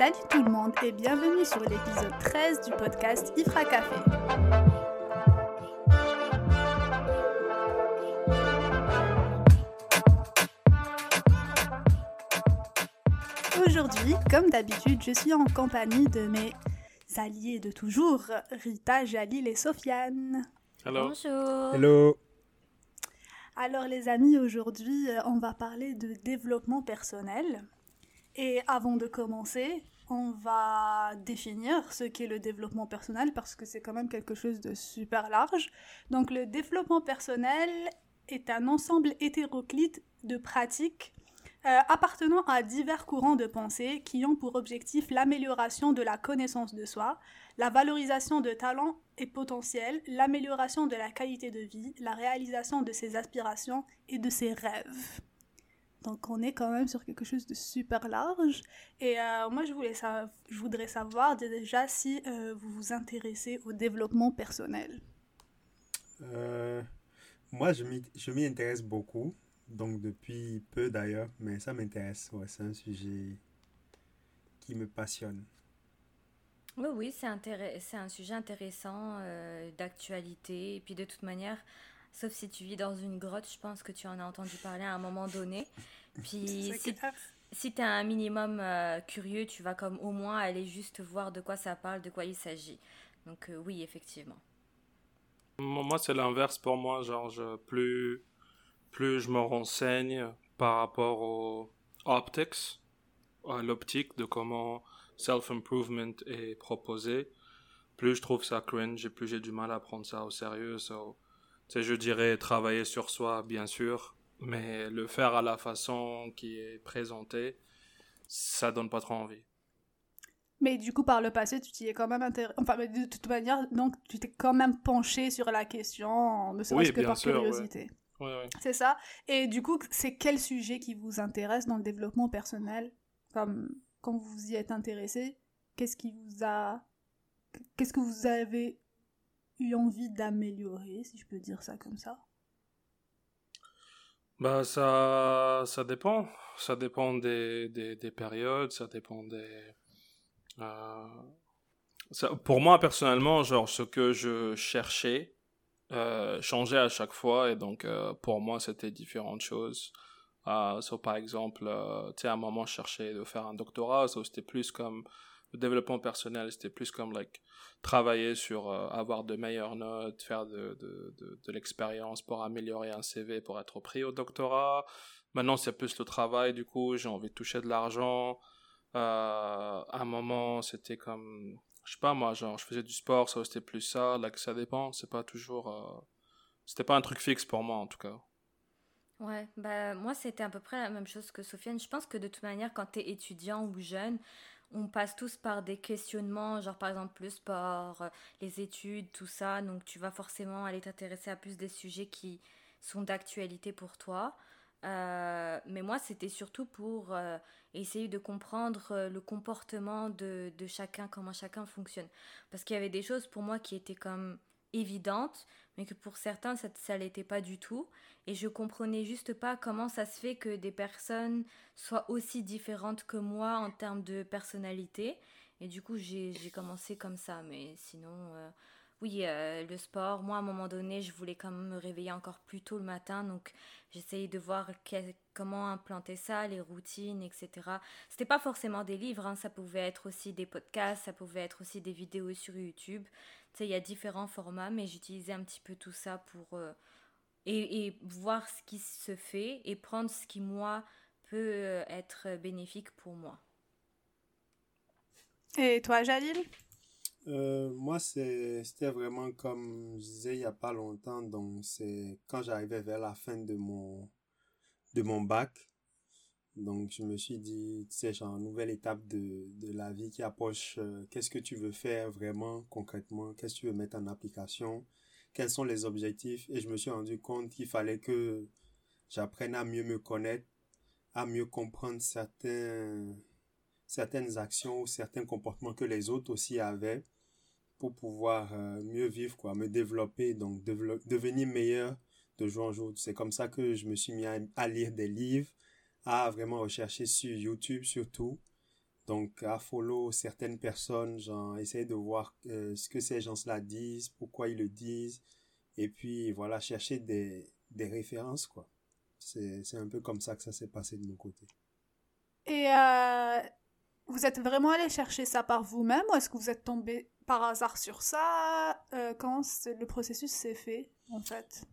Salut tout le monde et bienvenue sur l'épisode 13 du podcast Ifra Café. Aujourd'hui, comme d'habitude, je suis en compagnie de mes alliés de toujours, Rita, Jalil et Sofiane. Bonjour. Hello. Alors les amis, aujourd'hui, euh, on va parler de développement personnel. Et avant de commencer, on va définir ce qu'est le développement personnel parce que c'est quand même quelque chose de super large. Donc le développement personnel est un ensemble hétéroclite de pratiques euh, appartenant à divers courants de pensée qui ont pour objectif l'amélioration de la connaissance de soi, la valorisation de talents et potentiels, l'amélioration de la qualité de vie, la réalisation de ses aspirations et de ses rêves. Donc on est quand même sur quelque chose de super large. Et euh, moi je, voulais je voudrais savoir déjà si euh, vous vous intéressez au développement personnel. Euh, moi je m'y intéresse beaucoup, donc depuis peu d'ailleurs, mais ça m'intéresse. Ouais, c'est un sujet qui me passionne. Oui, oui, c'est un sujet intéressant d'actualité. Et puis de toute manière, Sauf si tu vis dans une grotte, je pense que tu en as entendu parler à un moment donné. Puis si, si tu es un minimum euh, curieux, tu vas comme au moins aller juste voir de quoi ça parle, de quoi il s'agit. Donc euh, oui, effectivement. Moi, c'est l'inverse pour moi. Genre, je, plus, plus je me renseigne par rapport aux optics, à l'optique de comment self-improvement est proposé, plus je trouve ça cringe et plus j'ai du mal à prendre ça au sérieux. So, je dirais travailler sur soi, bien sûr, mais le faire à la façon qui est présentée, ça donne pas trop envie. Mais du coup, par le passé, tu t'y es quand même intéressé. Enfin, de toute manière, donc, tu t'es quand même penché sur la question, ne serait-ce que par curiosité. C'est ça. Et du coup, c'est quel sujet qui vous intéresse dans le développement personnel? Comme quand vous y êtes intéressé, qu'est-ce qui vous a. Qu'est-ce que vous avez eu envie d'améliorer, si je peux dire ça comme ça? Bah ça, ça dépend. Ça dépend des, des, des périodes, ça dépend des... Euh, pour moi, personnellement, genre, ce que je cherchais euh, changeait à chaque fois, et donc euh, pour moi, c'était différentes choses. So, par exemple, tu sais, à un moment, je cherchais de faire un doctorat, so, c'était plus comme le développement personnel, c'était plus comme like travailler sur euh, avoir de meilleures notes, faire de, de, de, l'expérience pour améliorer un CV pour être pris au doctorat. Maintenant, c'est plus le travail, du coup, j'ai envie de toucher de l'argent. Euh, à un moment, c'était comme, je sais pas moi, genre, je faisais du sport, ça c'était plus ça, là que ça dépend, c'est pas toujours, euh, c'était pas un truc fixe pour moi en tout cas. Ouais, bah moi c'était à peu près la même chose que Sofiane. Je pense que de toute manière, quand tu es étudiant ou jeune, on passe tous par des questionnements, genre par exemple le sport, euh, les études, tout ça. Donc tu vas forcément aller t'intéresser à plus des sujets qui sont d'actualité pour toi. Euh, mais moi, c'était surtout pour euh, essayer de comprendre le comportement de, de, chacun, comment chacun fonctionne. Parce qu'il y avait des choses pour moi qui étaient comme évidentes, mais que pour certains, ça ne l'était pas du tout. Et je comprenais juste pas comment ça se fait que des personnes soient aussi différentes que moi en termes de personnalité. Et du coup, j'ai commencé comme ça. Mais sinon, euh, oui, euh, le sport, moi, à un moment donné, je voulais quand même me réveiller encore plus tôt le matin. Donc, j'essayais de voir comment implanter ça, les routines, etc. C'était pas forcément des livres, hein, ça pouvait être aussi des podcasts, ça pouvait être aussi des vidéos sur YouTube. Tu sais, il y a différents formats, mais j'utilisais un petit peu tout ça pour... Euh, et, et, voir ce qui se fait et prendre ce qui, moi, peut euh, être bénéfique pour moi. Et toi, Jalil? Euh, Moi, c'était vraiment comme je disais il n'y a pas longtemps. Donc, c'est quand j'arrivais vers la fin de mon, de mon bac. Donc, je me suis dit, tu sais, genre, nouvelle étape de, de la vie qui approche. Euh, qu'est-ce que tu veux faire vraiment concrètement? Qu'est-ce que tu veux mettre en application? Quels sont les objectifs? Et je me suis rendu compte qu'il fallait que j'apprenne à mieux me connaître, à mieux comprendre certains, certaines actions ou certains comportements que les autres aussi avaient pour pouvoir euh, mieux vivre, quoi, me développer, donc devenir meilleur de jour en jour. C'est comme ça que je me suis mis à lire des livres, à vraiment rechercher sur YouTube surtout. Donc, à follow certaines personnes, genre, essayer de voir euh, ce que ces gens-là disent, pourquoi ils le disent, et puis, voilà, chercher des, des références, quoi. C'est un peu comme ça que ça s'est passé de mon côté. Et euh, vous êtes vraiment allé chercher ça par vous-même, ou est-ce que vous êtes tombé par hasard sur ça? Euh, Comment le processus s'est fait, en fait?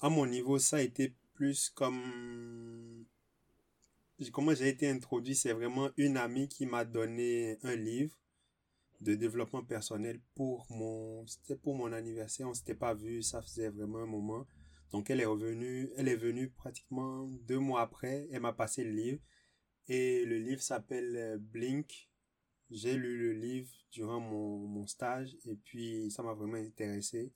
À mon niveau, ça a été plus comme comment j'ai été introduit, c'est vraiment une amie qui m'a donné un livre de développement personnel pour mon, c'était pour mon anniversaire. On s'était pas vu, ça faisait vraiment un moment. Donc elle est revenue, elle est venue pratiquement deux mois après. Elle m'a passé le livre et le livre s'appelle euh, Blink. J'ai lu le livre durant mon, mon stage et puis ça m'a vraiment intéressé.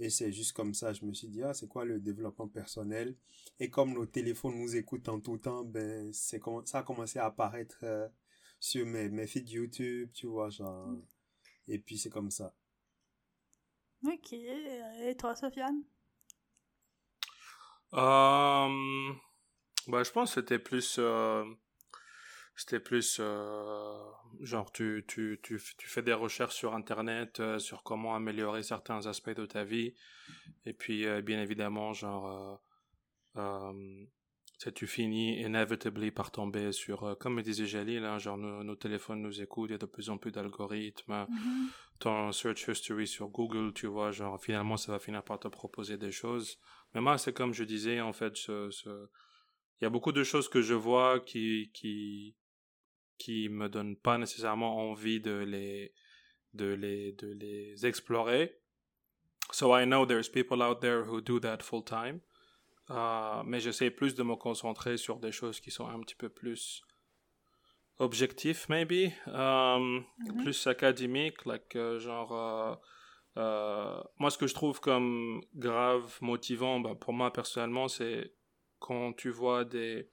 Et c'est juste comme ça, je me suis dit, ah, c'est quoi le développement personnel? Et comme nos téléphones nous écoutent en tout temps, ben, c'est ça a commencé à apparaître euh, sur mes, mes feeds YouTube, tu vois, genre. Et puis c'est comme ça. Ok. Et toi, Sofiane? Euh, bah, Je pense que c'était plus. Euh, c'était plus euh, genre tu, tu, tu, tu, fais des recherches sur internet euh, sur comment améliorer certains aspects de ta vie. Et puis euh, bien évidemment genre tu finis inévitablement par tomber sur comme me disait Jalil là genre nos, téléphones nous écoutent il y a de plus en plus d'algorithmes. Mm-hmm. ton search history sur Google tu vois genre finalement ça va finir par te proposer des choses. Mais moi c'est comme je disais en fait ce, ce... il y a beaucoup de choses que je vois qui qui qui me donnent pas nécessairement envie de les de les de les explorer. So I know there's people out there who do that full time. Uh, mais j'essaie plus de me concentrer sur des choses qui sont un petit peu plus objectifs, maybe, um, plus académiques, like uh, genre. Uh, uh, moi, ce que je trouve comme grave motivant, bah, pour moi personnellement, c'est quand tu vois des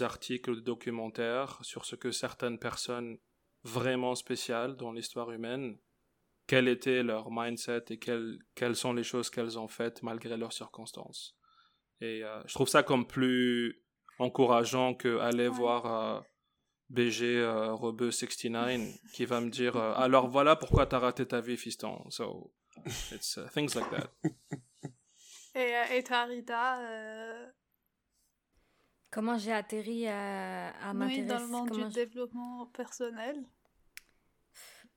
articles, documentaires sur ce que certaines personnes vraiment spéciales dans l'histoire humaine, quel était leur mindset et quelles, quelles sont les choses qu'elles ont faites malgré leurs circonstances. Et euh, je trouve ça comme plus encourageant que aller voir euh, BG euh, Rebeu 69 qui va me dire euh, alors voilà pourquoi t'as raté ta vie fiston. So it's things like that. Et, et toi Rita, Comment j'ai atterri à, à m'intéresser oui, dans le monde du développement personnel.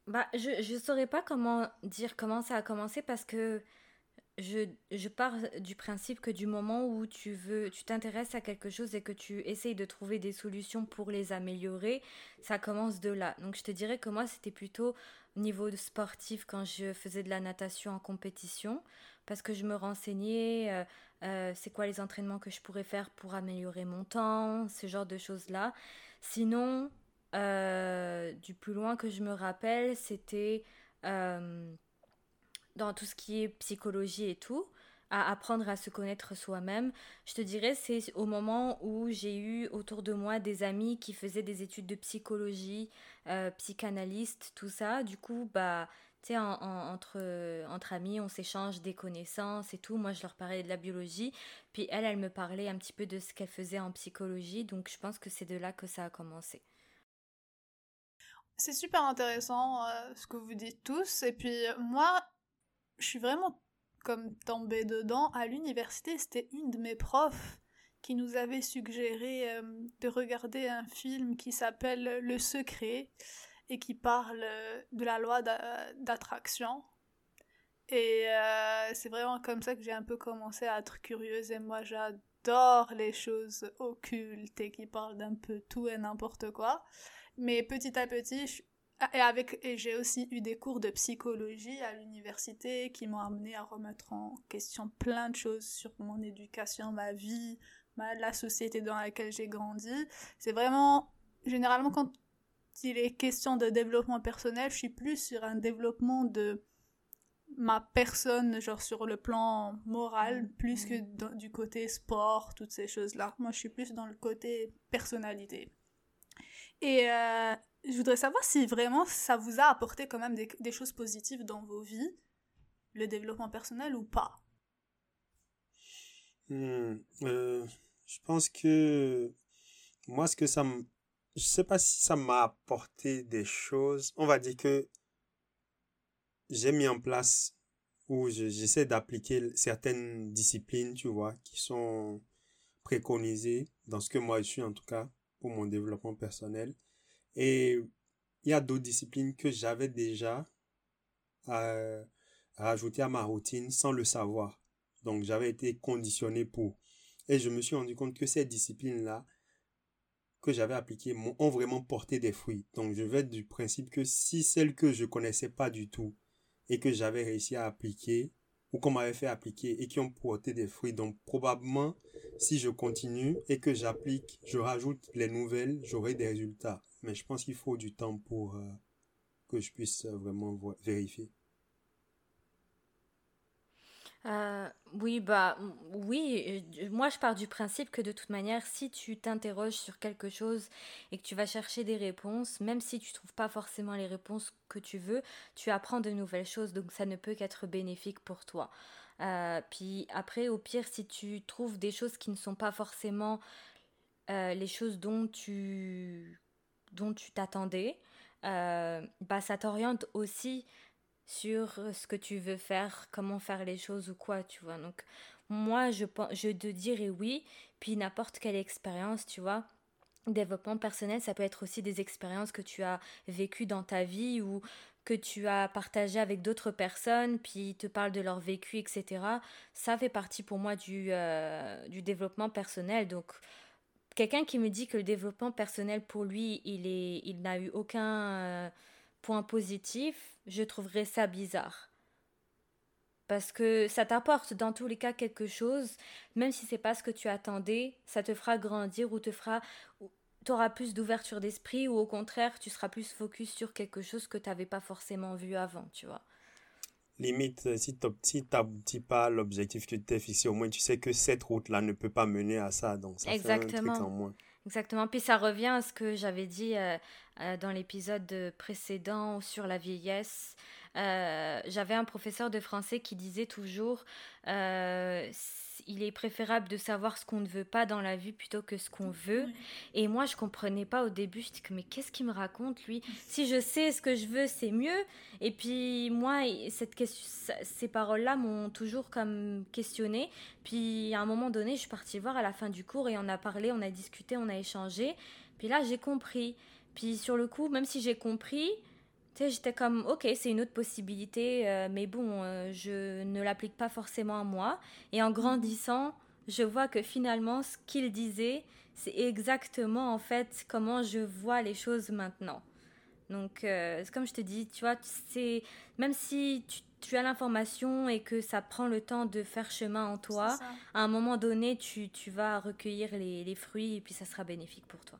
Bah, Je ne saurais pas comment dire comment ça a commencé parce que je, pars du principe que du moment où tu veux, tu t'intéresses à quelque chose et que tu essayes de trouver des solutions pour les améliorer, ça commence de là. Donc je te dirais que moi c'était plutôt au niveau sportif quand je faisais de la natation en compétition parce que je me renseignais, euh, euh, c'est quoi les entraînements que je pourrais faire pour améliorer mon temps, ce genre de choses-là. Sinon, euh, du plus loin que je me rappelle, c'était dans tout ce qui est psychologie et tout, à apprendre à se connaître soi-même. Je te dirais, c'est au moment où j'ai eu autour de moi des amis qui faisaient des études de psychologie, psychanalyste, tout ça. Du coup, bah tu sais, entre, euh, entre amis, on s'échange des connaissances et tout. Moi, je leur parlais de la biologie. Puis elle, elle me parlait un petit peu de ce qu'elle faisait en psychologie. Donc, je pense que c'est de là que ça a commencé. C'est super intéressant euh, ce que vous dites tous. Et puis, moi, je suis vraiment comme tombée dedans. À l'université, c'était une de mes profs qui nous avait suggéré euh, de regarder un film qui s'appelle Le Secret et qui parle euh, de la loi d'attraction. Et euh, c'est vraiment comme ça que j'ai un peu commencé à être curieuse. Et moi, j'adore les choses occultes et qui parlent d'un peu tout et n'importe quoi. Mais petit à petit, et avec et j'ai aussi eu des cours de psychologie à l'université qui m'ont amené à remettre en question plein de choses sur mon éducation, ma vie, ma, la société dans laquelle j'ai grandi. C'est vraiment généralement quand il est question de développement personnel, je suis plus sur un développement de ma personne, genre sur le plan moral, mm. plus que du côté sport, toutes ces choses-là. Moi, je suis plus dans le côté personnalité. Et euh, je voudrais savoir si vraiment ça vous a apporté quand même des, choses positives dans vos vies, le développement personnel ou pas? Hmm, euh, je pense que moi, ce que ça me je sais pas si ça m'a apporté des choses. On va dire que j'ai mis en place ou j'essaie d'appliquer certaines disciplines, tu vois, qui sont préconisées dans ce que moi je suis en tout cas pour mon développement personnel. Et il y a d'autres disciplines que j'avais déjà euh, rajouté à ma routine sans le savoir. Donc j'avais été conditionné pour. Et je me suis rendu compte que ces disciplines-là que j'avais appliquées ont vraiment porté des fruits. Donc je vais du principe que si celles que je connaissais pas du tout et que j'avais réussi à appliquer ou qu'on m'avait fait appliquer et qui ont porté des fruits, donc probablement si je continue et que j'applique, je rajoute les nouvelles, j'aurai des résultats. Mais je pense qu'il faut du temps pour euh, que je puisse vraiment vérifier. Euh, oui, bah oui, moi je pars du principe que de toute manière, si tu t'interroges sur quelque chose et que tu vas chercher des réponses, même si tu trouves pas forcément les réponses que tu veux, tu apprends de nouvelles choses, donc ça ne peut qu'être bénéfique pour toi. Euh, puis après, au pire, si tu trouves des choses qui ne sont pas forcément euh, les choses dont tu dont tu t'attendais, bah ça t'oriente aussi sur euh, ce que tu veux faire, comment faire les choses ou quoi, tu vois. Donc, moi, je, je te dirais oui, puis n'importe quelle expérience, tu vois. Développement personnel, ça peut être aussi des expériences que tu as vécues dans ta vie ou que tu as partagé avec d'autres personnes, puis ils te parlent de leur vécu, etc. Ça fait partie pour moi du, euh, du développement personnel. Donc, quelqu'un qui me dit que le développement personnel pour lui, il, il n'a eu aucun euh, point positif, je trouverais ça bizarre. Parce que ça t'apporte dans tous les cas quelque chose, même si c'est pas ce que tu attendais, ça te fera grandir ou te fera tu auras plus d'ouverture d'esprit ou au contraire, tu seras plus focus sur quelque chose que tu n'avais pas forcément vu avant, tu vois. Limite, euh, si tu n'aboutis pas l'objectif que tu t'es fixé, au moins tu sais que cette route-là ne peut pas mener à ça. Donc ça Exactement. fait un truc en moins. Exactement. Puis ça revient à ce que j'avais dit euh, euh, dans l'épisode précédent sur la vieillesse. Euh, j'avais un professeur de français qui disait toujours il est préférable de savoir ce qu'on ne veut pas dans la vie plutôt que ce qu'on veut. Et moi, je comprenais pas au début. Je dis mais qu'est-ce qu'il me raconte lui? Si je sais ce que je veux, c'est mieux. Et puis moi, cette question, ces paroles-là m'ont toujours comme questionné. Puis à un moment donné, je suis partie voir à la fin du cours et on a parlé, on a discuté, on a échangé. Puis là, j'ai compris. Puis sur le coup, même si j'ai compris, j'étais comme, ok, c'est une autre possibilité, euh, mais bon, euh, je ne l'applique pas forcément à moi. Et en grandissant, je vois que finalement, ce qu'il disait, c'est exactement en fait comment je vois les choses maintenant. Donc, euh, comme je te dis, tu vois, c'est même si tu, as l'information et que ça prend le temps de faire chemin en toi, à un moment donné, tu, tu vas recueillir les, les, fruits et puis ça sera bénéfique pour toi.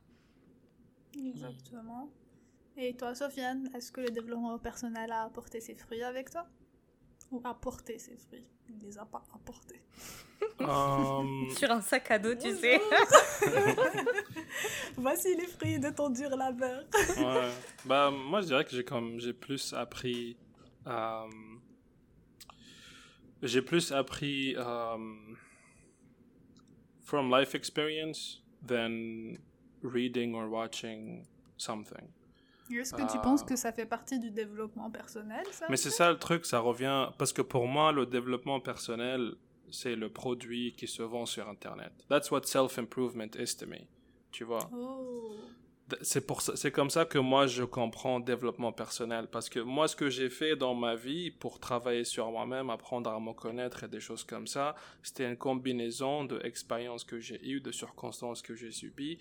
Exactement. Et toi, Sofiane, est-ce que le développement personnel a apporté ses fruits avec toi? Ou apporté ses fruits? Il ne les a pas apportés. Um... Sur un sac à dos, tu sais. Voici les fruits de ton dur labeur. ouais. Bah, moi, je dirais que j'ai comme j'ai plus appris. J'ai plus appris um... from life experience than reading or watching something. Est-ce que tu penses que ça fait partie du développement personnel ça Mais c'est ça le truc, ça revient parce que pour moi le développement personnel c'est le produit qui se vend sur internet. That's what self-improvement is to me. Tu vois oh. C'est pour c'est comme ça que moi je comprends développement personnel parce que moi ce que j'ai fait dans ma vie pour travailler sur moi-même, apprendre à me connaître et des choses comme ça, c'était une combinaison de expériences que j'ai eues, de circonstances que j'ai subies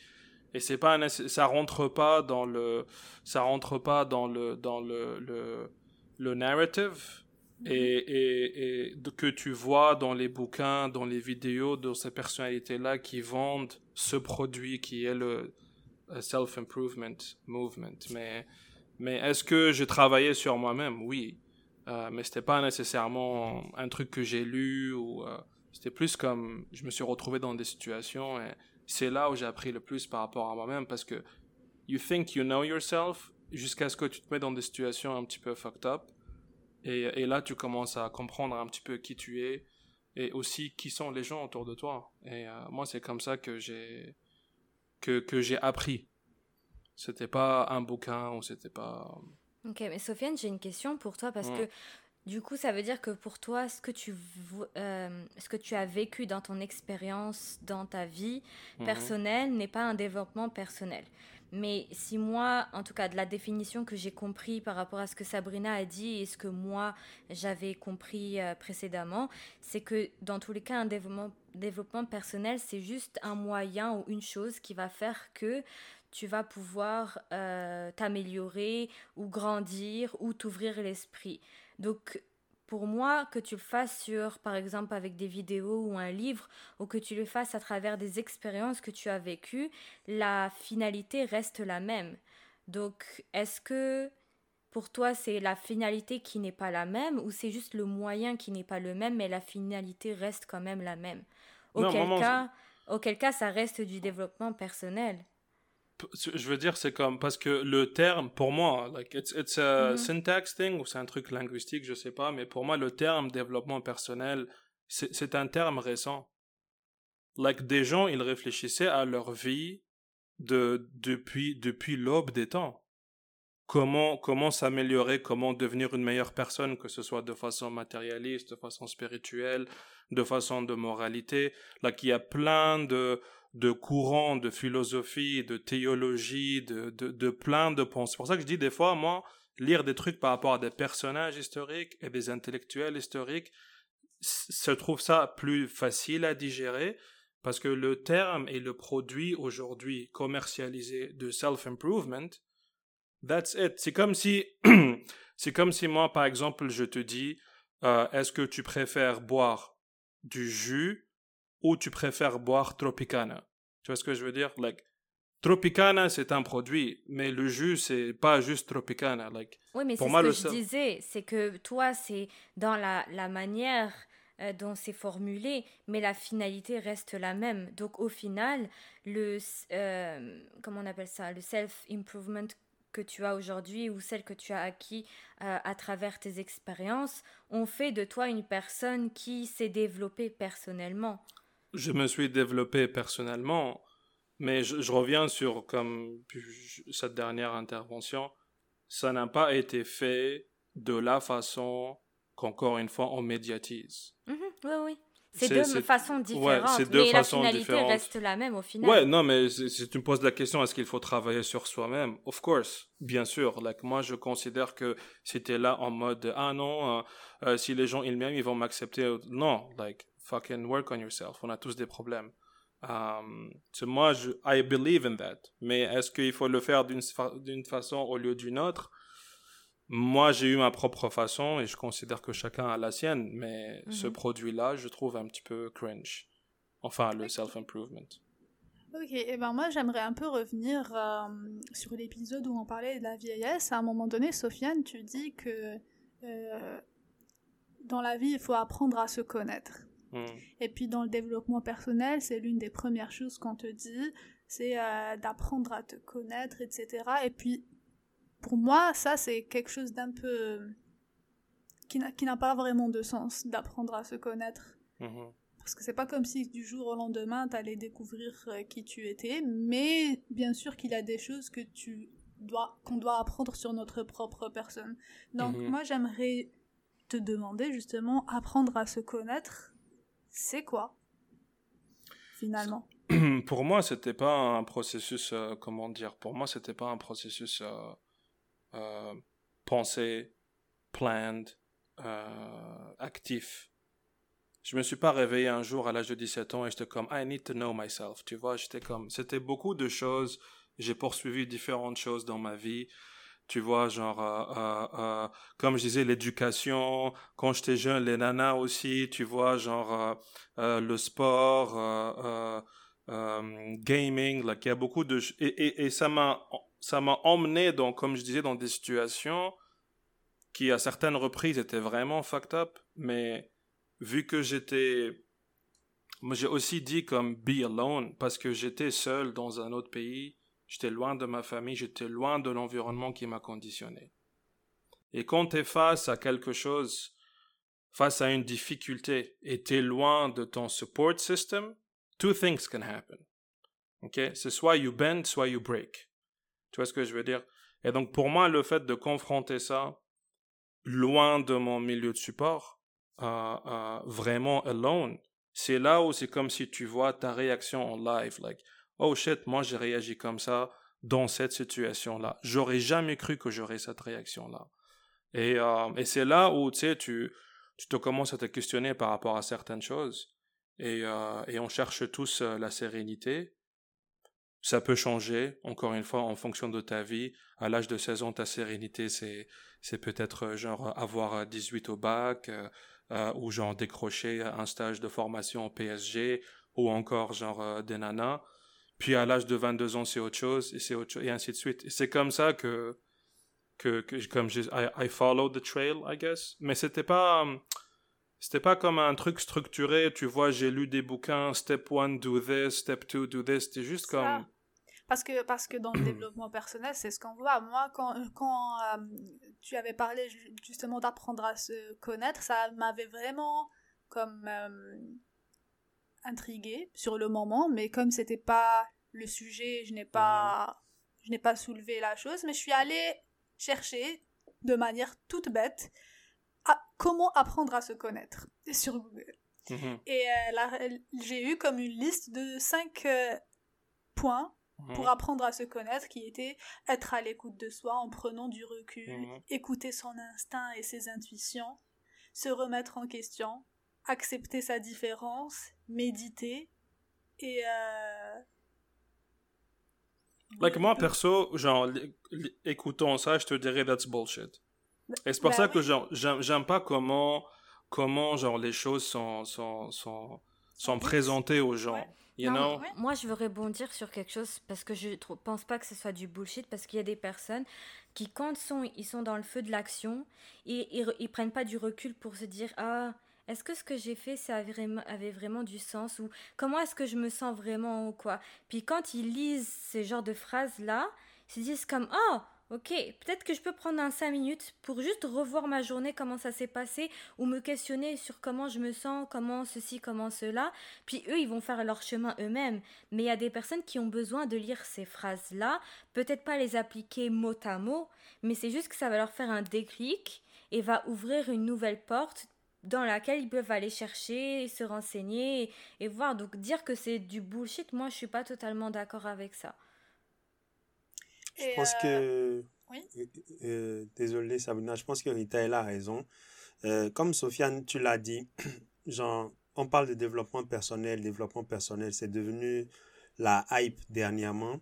et c'est pas ça rentre pas dans le ça rentre pas dans le dans le le, le narrative. Mm-hmm. et, et, et, que tu vois dans les bouquins dans les vidéos de ces personnalités là qui vendent ce produit qui est le euh, self improvement movement. Mais mais est-ce que j'ai travaillé sur moi-même? Oui. Euh, mais c'était pas nécessairement un truc que j'ai lu ou euh, c'était plus comme je me suis retrouvé dans des situations et c'est là où j'ai appris le plus par rapport à moi-même parce que you think you know yourself jusqu'à ce que tu te mets dans des situations un petit peu fucked up. Et, et, là, tu commences à comprendre un petit peu qui tu es et aussi qui sont les gens autour de toi. Et euh, moi, c'est comme ça que j'ai que, que j'ai appris. C'était pas un bouquin ou c'était pas. Ok, mais Sofiane, j'ai une question pour toi parce que du coup, ça veut dire que pour toi, ce que tu, euh, ce que tu as vécu dans ton expérience, dans ta vie mhm. personnelle, n'est pas un développement personnel. Mais si moi, en tout cas de la définition que j'ai compris par rapport à ce que Sabrina a dit et ce que moi j'avais compris euh, précédemment, c'est que dans tous les cas, un développement, développement personnel, c'est juste un moyen ou une chose qui va faire que tu vas pouvoir euh, t'améliorer ou grandir ou t'ouvrir l'esprit. Donc pour moi, que tu le fasses sur, par exemple, avec des vidéos ou un livre, ou que tu le fasses à travers des expériences que tu as vécues, la finalité reste la même. Donc, est-ce que pour toi, c'est la finalité qui n'est pas la même, ou c'est juste le moyen qui n'est pas le même, mais la finalité reste quand même la même? Auquel, cas, auquel cas, ça reste du développement personnel je veux dire, c'est comme, parce que le terme, pour moi, like, it's, it's a mm-hmm. syntax thing, ou c'est un truc linguistique, je sais pas, mais pour moi, le terme développement personnel, c'est un terme récent. Like, des gens, ils réfléchissaient à leur vie de, depuis, depuis l'aube des temps. Comment, comment s'améliorer, comment devenir une meilleure personne, que ce soit de façon matérialiste, de façon spirituelle, de façon de moralité. Là, qu'il y a plein de, de courants de philosophie, de théologie, de, de, plein de pensées. C'est pour ça que je dis des fois, moi, lire des trucs par rapport à des personnages historiques et des intellectuels historiques, je trouve ça plus facile à digérer parce que le terme et le produit aujourd'hui commercialisé de self-improvement, that's it. C'est comme si, c'est comme si moi, par exemple, je te dis, euh, est-ce que tu préfères boire du jus ou tu préfères boire Tropicana. Tu vois ce que je veux dire? Like, Tropicana, c'est un produit, mais le jus, c'est pas juste Tropicana. Like, oui, mais c'est ce que je disais, c'est que toi, c'est dans la, la manière euh, dont c'est formulé, mais la finalité reste la même. Donc, au final, le, euh, comment on appelle ça, le self-improvement que tu as aujourd'hui ou celle que tu as acquis euh, à travers tes expériences ont fait de toi une personne qui s'est développée personnellement je me suis développé personnellement, mais je, reviens sur comme cette dernière intervention, ça n'a pas été fait de la façon qu'encore une fois on médiatise. Mhm, oui, oui. C'est deux façons différentes, deux mais façons la finalité reste la même au final. Ouais, non, mais si tu me poses la question, est-ce qu'il faut travailler sur soi-même? Of course, bien sûr. Like, moi, je considère que si tu es là en mode, ah non, euh, euh, si les gens ils m'aiment, ils vont m'accepter. Non, like, fucking work on yourself. On a tous des problèmes. Um, moi, je, I believe in that. Mais est-ce qu'il faut le faire d'une façon au lieu d'une autre? Moi, j'ai eu ma propre façon et je considère que chacun a la sienne. Mais ce mhm. produit-là, je trouve un petit peu cringe. Enfin, le self-improvement. Ok, et ben moi j'aimerais un peu revenir euh, sur l'épisode où on parlait de la vieillesse. À un moment donné, Sofiane, tu dis que euh, dans la vie, il faut apprendre à se connaître. Mm. Et puis dans le développement personnel, c'est l'une des premières choses qu'on te dit, c'est euh, d'apprendre à te connaître, etc. Et puis pour moi, ça c'est quelque chose d'un peu qui n'a pas vraiment de sens d'apprendre à se connaître. Mm-hmm. Parce que c'est pas comme si du jour au lendemain t'allais découvrir euh, qui tu étais, mais bien sûr qu'il y a des choses que tu dois qu'on doit apprendre sur notre propre personne. Donc mm-hmm. moi j'aimerais te demander justement apprendre à se connaître c'est quoi finalement? Pour moi, c'était pas un processus, euh, comment dire, pour moi, c'était pas un processus euh, euh, pensé, planned, actif. Je me suis pas réveillé un jour à l'âge de 17 ans et j'étais comme I need to know myself, tu vois, j'étais comme c'était beaucoup de choses, j'ai poursuivi différentes choses dans ma vie tu vois, genre, euh, euh, euh, comme je disais, l'éducation, quand j'étais jeune, les nanas aussi, tu vois, genre, le sport, gaming, là, y a beaucoup de... Et, et, ça m'a emmené, dans, comme je disais, dans des situations qui, à certaines reprises, étaient vraiment fucked up, mais vu que j'étais... J'ai aussi dit comme be alone, parce que j'étais seul dans un autre pays, J'étais loin de ma famille, j'étais loin de l'environnement qui m'a conditionné. Et quand tu es face à quelque chose, face à une difficulté, et tu es loin de ton support system, two things can happen. Okay? C'est soit you bend, soit you break. Tu vois ce que je veux dire? Et donc pour moi, le fait de confronter ça loin de mon milieu de support, euh, euh, vraiment alone, c'est là où c'est comme si tu vois ta réaction en live, like, oh shit, moi j'ai réagi comme ça dans cette situation-là. J'aurais jamais cru que j'aurais cette réaction-là. Et, euh, c'est là où, tu tu, te commences à te questionner par rapport à certaines choses. Et, euh, on cherche tous euh, la sérénité. Ça peut changer, encore une fois, en fonction de ta vie. À l'âge de 16 ans, ta sérénité, c'est, c'est peut-être genre avoir 18 au bac, ou genre décrocher un stage de formation au PSG, ou encore genre des nanas. Puis à l'âge de 22 ans, c'est autre chose, et c'est autre chose, et ainsi de suite. Et c'est comme ça que, que, que comme je, I, I followed the trail, I guess. Mais c'était pas, c'était pas comme un truc structuré, tu vois, j'ai lu des bouquins, step one, do this, step two, do this, c'était juste comme... Parce que, parce que dans le développement personnel, c'est ce qu'on voit. Moi, quand, quand euh, tu avais parlé justement d'apprendre à se connaître, ça m'avait vraiment comme euh, intrigué sur le moment, mais comme c'était pas le sujet, je n'ai pas, je n'ai pas soulevé la chose, mais je suis allée chercher de manière toute bête à comment apprendre à se connaître sur Google. Mhm. Et euh, là, j'ai eu comme une liste de cinq euh, points pour Mhm. apprendre à se connaître qui était être à l'écoute de soi en prenant du recul, Mhm. écouter son instinct et ses intuitions, se remettre en question, accepter sa différence, méditer et euh, Like moi, perso, genre, écoutant ça, je te dirais that's bullshit. Et c'est pour Bah ça que oui. genre, j'aime pas comment, comment genre, les choses sont, sont, sont, présentées aux gens. Ouais. You Non, know? mais Moi, je veux rebondir sur quelque chose parce que je ne pense pas que ce soit du bullshit parce qu'il y a des personnes qui, quand sont, ils sont dans le feu de l'action, et ils, ils prennent pas du recul pour se dire ah est-ce que ce que j'ai fait ça avait vraiment, du sens ou comment est-ce que je me sens vraiment ou quoi? Puis quand ils lisent ces genres de phrases là, ils se disent comme oh Ok, peut-être que je peux prendre un 5 minutes pour juste revoir ma journée, comment ça s'est passé, ou me questionner sur comment je me sens, comment ceci, comment cela. Puis eux, ils vont faire leur chemin eux-mêmes. Mais il y a des personnes qui ont besoin de lire ces phrases-là, peut-être pas les appliquer mot à mot, mais c'est juste que ça va leur faire un déclic et va ouvrir une nouvelle porte dans laquelle ils peuvent aller chercher, se renseigner et, et voir. Donc dire que c'est du bullshit, moi je suis pas totalement d'accord avec ça. Je Et, pense euh, que. oui. Euh, euh, désolé, Sabrina, je pense que Rita, elle a raison. Euh, comme Sofiane, tu l'as dit, genre, on parle de développement personnel. Développement personnel, c'est devenu la hype dernièrement,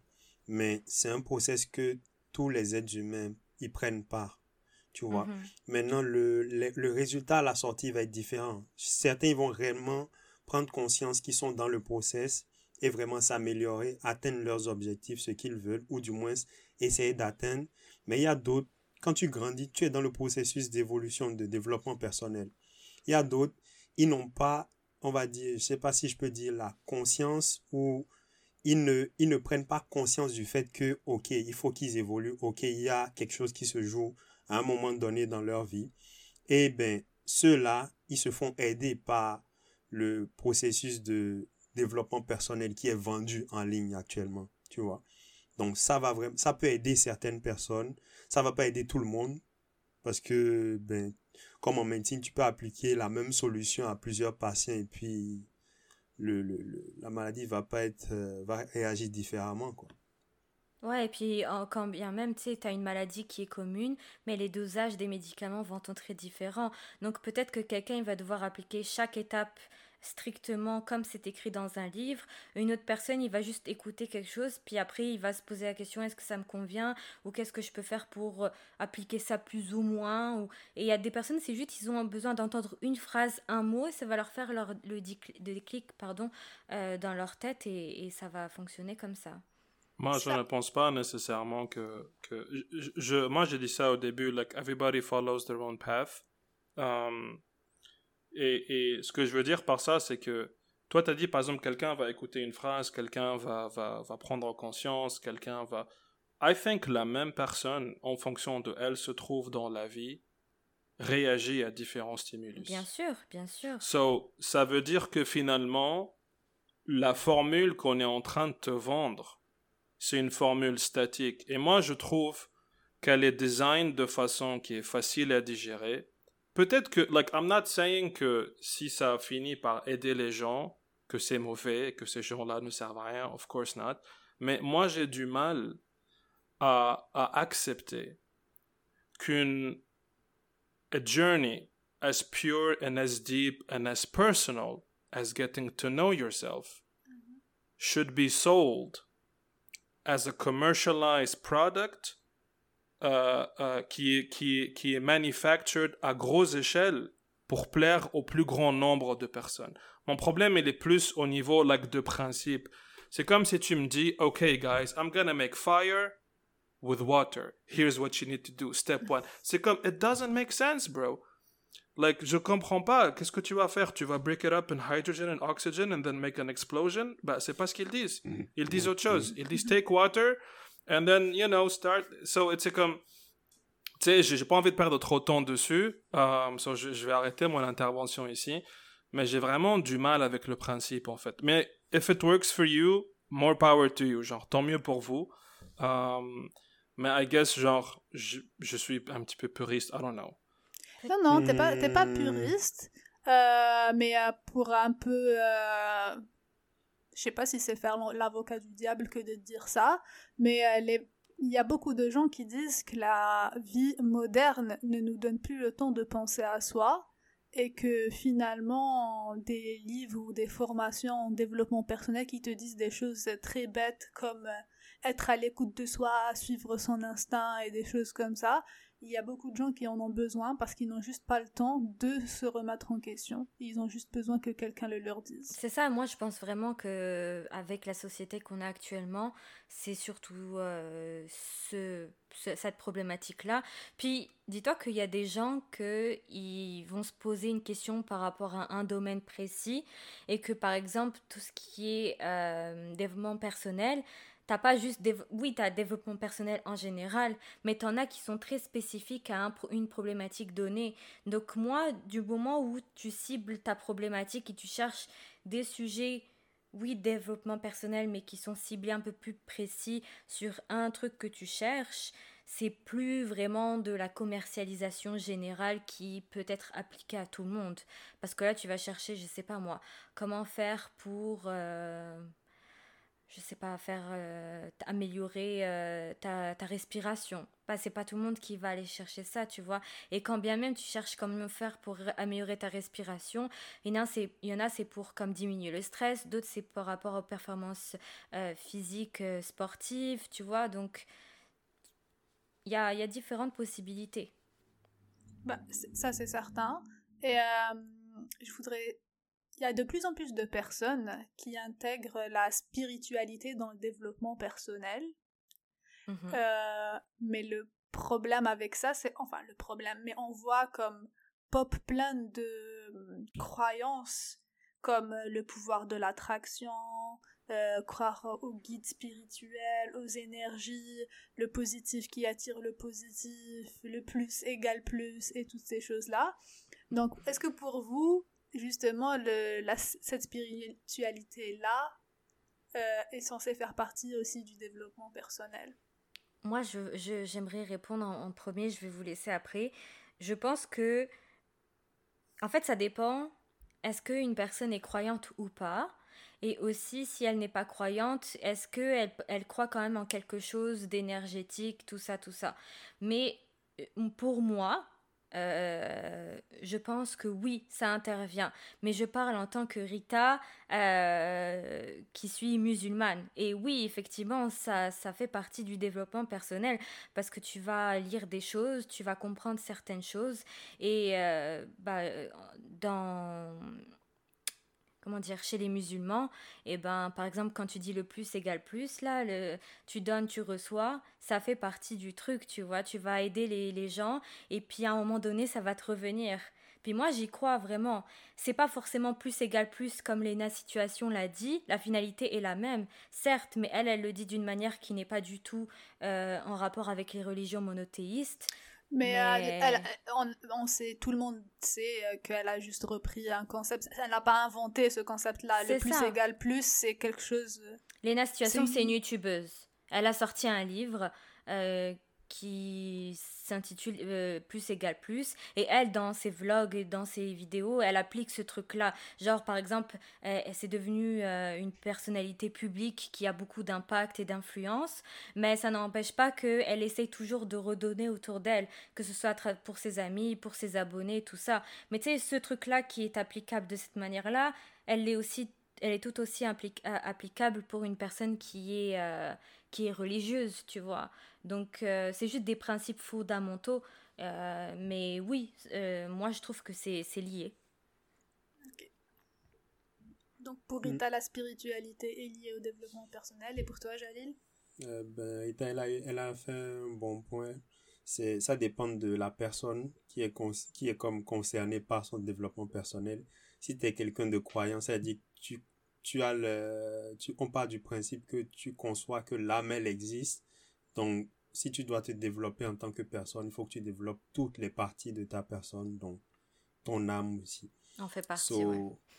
mais c'est un process que tous les êtres humains y prennent part. Tu vois. Mhm. Maintenant, le, le, le résultat à la sortie va être différent. Certains ils vont réellement prendre conscience qu'ils sont dans le process et vraiment s'améliorer, atteindre leurs objectifs, ce qu'ils veulent, ou du moins essayer d'atteindre. Mais il y a d'autres, quand tu grandis, tu es dans le processus d'évolution, de développement personnel. Il y a d'autres, ils n'ont pas, on va dire, je sais pas si je peux dire la conscience ou ils ne, ils ne prennent pas conscience du fait que, ok, il faut qu'ils évoluent, ok, il y a quelque chose qui se joue à un moment donné dans leur vie. Et ben, ceux-là, ils se font aider par le processus de développement personnel qui est vendu en ligne actuellement, tu vois. Donc ça va vraiment, ça peut aider certaines personnes, ça va pas aider tout le monde parce que ben comme en médecine, tu peux appliquer la même solution à plusieurs patients et puis la maladie va pas être euh, va réagir différemment. Ouais, et puis en- quand bien même, tu sais, tu as une maladie qui est commune, mais les dosages des médicaments vont être très différents. Donc peut-être que quelqu'un il va devoir appliquer chaque étape strictement comme c'est écrit dans un livre. Une autre personne, il va juste écouter quelque chose, puis après il va se poser la question est-ce que ça me convient ou qu'est-ce que je peux faire pour euh, appliquer ça plus ou moins. Et il y a des personnes, c'est juste ils ont besoin d'entendre une phrase, un mot, et ça va leur faire leur, le déclic, pardon, euh, dans leur tête et ça va fonctionner comme ça. Moi, je ne pense pas nécessairement que, que je, je- moi, j'ai dit ça au début, like, everybody follows their own path. Um, et, et ce que je veux dire par ça, c'est que toi, tu as dit, par exemple, quelqu'un va écouter une phrase, quelqu'un va, va, va prendre conscience, quelqu'un va... I think la même personne, en fonction de elle se trouve dans la vie, réagit à différents stimulus. Bien sûr, bien sûr. So, ça veut dire que finalement, la formule qu'on est en train de te vendre c'est une formule statique. Et moi, je trouve qu'elle est design de façon qui est facile à digérer. Peut-être que, like, I'm not saying que si ça finit par aider les gens, que c'est mauvais, que ces gens-là ne servent à rien, of course not. Mais moi, j'ai du mal à, à accepter qu'une journey as pure and as deep and as personal as getting to know yourself should be sold as a commercialized product uh, uh, qui, est, qui, qui est manufactured à grosse échelle pour plaire au plus grand nombre de personnes. Mon problème, il est plus au niveau like, de principe. C'est comme si tu me dis, OK, guys, I'm gonna make fire with water. Here's what you need to do. Step one. C'est comme, it doesn't make sense, bro. Like, je comprends pas. Qu'est-ce que tu vas faire? Tu vas break it up in hydrogen and oxygen and then make an explosion? Bah, c'est pas ce qu'ils disent. Mm-hmm. Ils disent autre chose. Ils disent take water and then, you know, start. So, it's comme, tu sais, j'ai pas envie de perdre trop de temps dessus. Um, so je, je vais arrêter mon intervention ici. Mais j'ai vraiment du mal avec le principe, en fait. Mais if it works for you, more power to you. Genre, tant mieux pour vous. Um, mais I guess, genre, je, je suis un petit peu puriste. I don't know. Non, non, t'es pas, pas hmm. puriste. Euh, mais euh, pour un peu. Euh, je sais pas si c'est faire l'avocat du diable que de dire ça, mais il y a beaucoup de gens qui disent que la vie moderne ne nous donne plus le temps de penser à soi et que finalement des livres ou des formations en développement personnel qui te disent des choses très bêtes comme être à l'écoute de soi, suivre son instinct et des choses comme ça, il y a beaucoup de gens qui en ont besoin parce qu'ils n'ont juste pas le temps de se remettre en question. Ils ont juste besoin que quelqu'un le leur dise. C'est ça, moi je pense vraiment que avec la société qu'on a actuellement, c'est surtout euh, ce, cette problématique-là. Puis dis-toi qu'il y a des gens qui vont se poser une question par rapport à un domaine précis et que par exemple tout ce qui est euh, développement personnel, T'as pas juste, oui, tu as développement personnel en général, mais tu en as qui sont très spécifiques à une problématique donnée. Donc moi, du moment où tu cibles ta problématique et tu cherches des sujets, oui, développement personnel, mais qui sont ciblés un peu plus précis sur un truc que tu cherches, c'est plus vraiment de la commercialisation générale qui peut être appliquée à tout le monde. Parce que là, tu vas chercher, je sais pas moi, comment faire pour... Euh, je sais pas, faire euh, améliorer euh, ta, respiration. Bah, c'est pas tout le monde qui va aller chercher ça, tu vois. Et quand bien même tu cherches comment faire pour améliorer ta respiration, il y en a, c'est, pour comme diminuer le stress, d'autres c'est par rapport aux performances euh, physiques, sportives, tu vois. Donc, il y a, y a différentes possibilités. Bah, ça, c'est certain. Et je voudrais il y a de plus en plus de personnes qui intègrent la spiritualité dans le développement personnel. Mhm. Euh, mais le problème avec ça, c'est enfin le problème, mais on voit comme pop plein de hum, croyances comme euh, le pouvoir de l'attraction, euh, croire aux guides spirituels, aux énergies, le positif qui attire le positif, le plus égale plus et toutes ces choses-là. Donc, est-ce que pour vous, justement, cette spiritualité-là euh, est censée faire partie aussi du développement personnel Moi, j'aimerais répondre en, premier, je vais vous laisser après. Je pense que, en fait, ça dépend. Est-ce qu'une personne est croyante ou pas? Et aussi, si elle n'est pas croyante, est-ce qu'elle elle croit quand même en quelque chose d'énergétique, tout ça, tout ça? Mais euh, pour moi, euh, je pense que oui, ça intervient. Mais je parle en tant que Rita, euh, qui suis musulmane. Et oui, effectivement, ça, ça fait partie du développement personnel parce que tu vas lire des choses, tu vas comprendre certaines choses. Et euh, bah, dans comment dire, chez les musulmans, et eh ben, par exemple, quand tu dis le plus égale plus, là, le, tu donnes, tu reçois, ça fait partie du truc, tu vois, tu vas aider les, les gens, et puis à un moment donné, ça va te revenir. Puis moi, j'y crois vraiment. C'est pas forcément plus égale plus comme Lena Situation l'a dit. La finalité est la même, certes, mais elle, elle le dit d'une manière qui n'est pas du tout euh, en rapport avec les religions monothéistes. Mais, euh, on, sait, tout le monde sait euh, qu'elle a juste repris un concept. Elle n'a pas inventé ce concept-là. Le plus égal plus, c'est quelque chose. Léna Situation, c'est une youtubeuse. Elle a sorti un livre euh, qui s'intitule euh, Plus égale plus. Et elle, dans ses vlogs et dans ses vidéos, elle applique ce truc-là. Genre, par exemple, elle, s'est devenue euh, une personnalité publique qui a beaucoup d'impact et d'influence, mais ça n'empêche pas qu'elle essaye toujours de redonner autour d'elle, que ce soit pour ses amis, pour ses abonnés, tout ça. Mais tu sais, ce truc-là qui est applicable de cette manière-là, elle est aussi elle est tout aussi applicable pour une personne qui est, qui est religieuse, tu vois. Donc, euh, c'est juste des principes fondamentaux. Euh, mais oui, euh, moi, je trouve que c'est lié. Donc, pour mm. Rita, la spiritualité est liée au développement personnel. Et pour toi, Jalil? Ben, Rita, elle a, elle a fait un bon point. Ça dépend de la personne qui est, qui est comme concernée par son développement personnel. Si tu es quelqu'un de croyant, ça dit que tu, tu as le, tu, on part du principe que tu conçois que l'âme, elle existe. Donc, si tu dois te développer en tant que personne, il faut que tu développes toutes les parties de ta personne, donc ton âme aussi. On fait partie.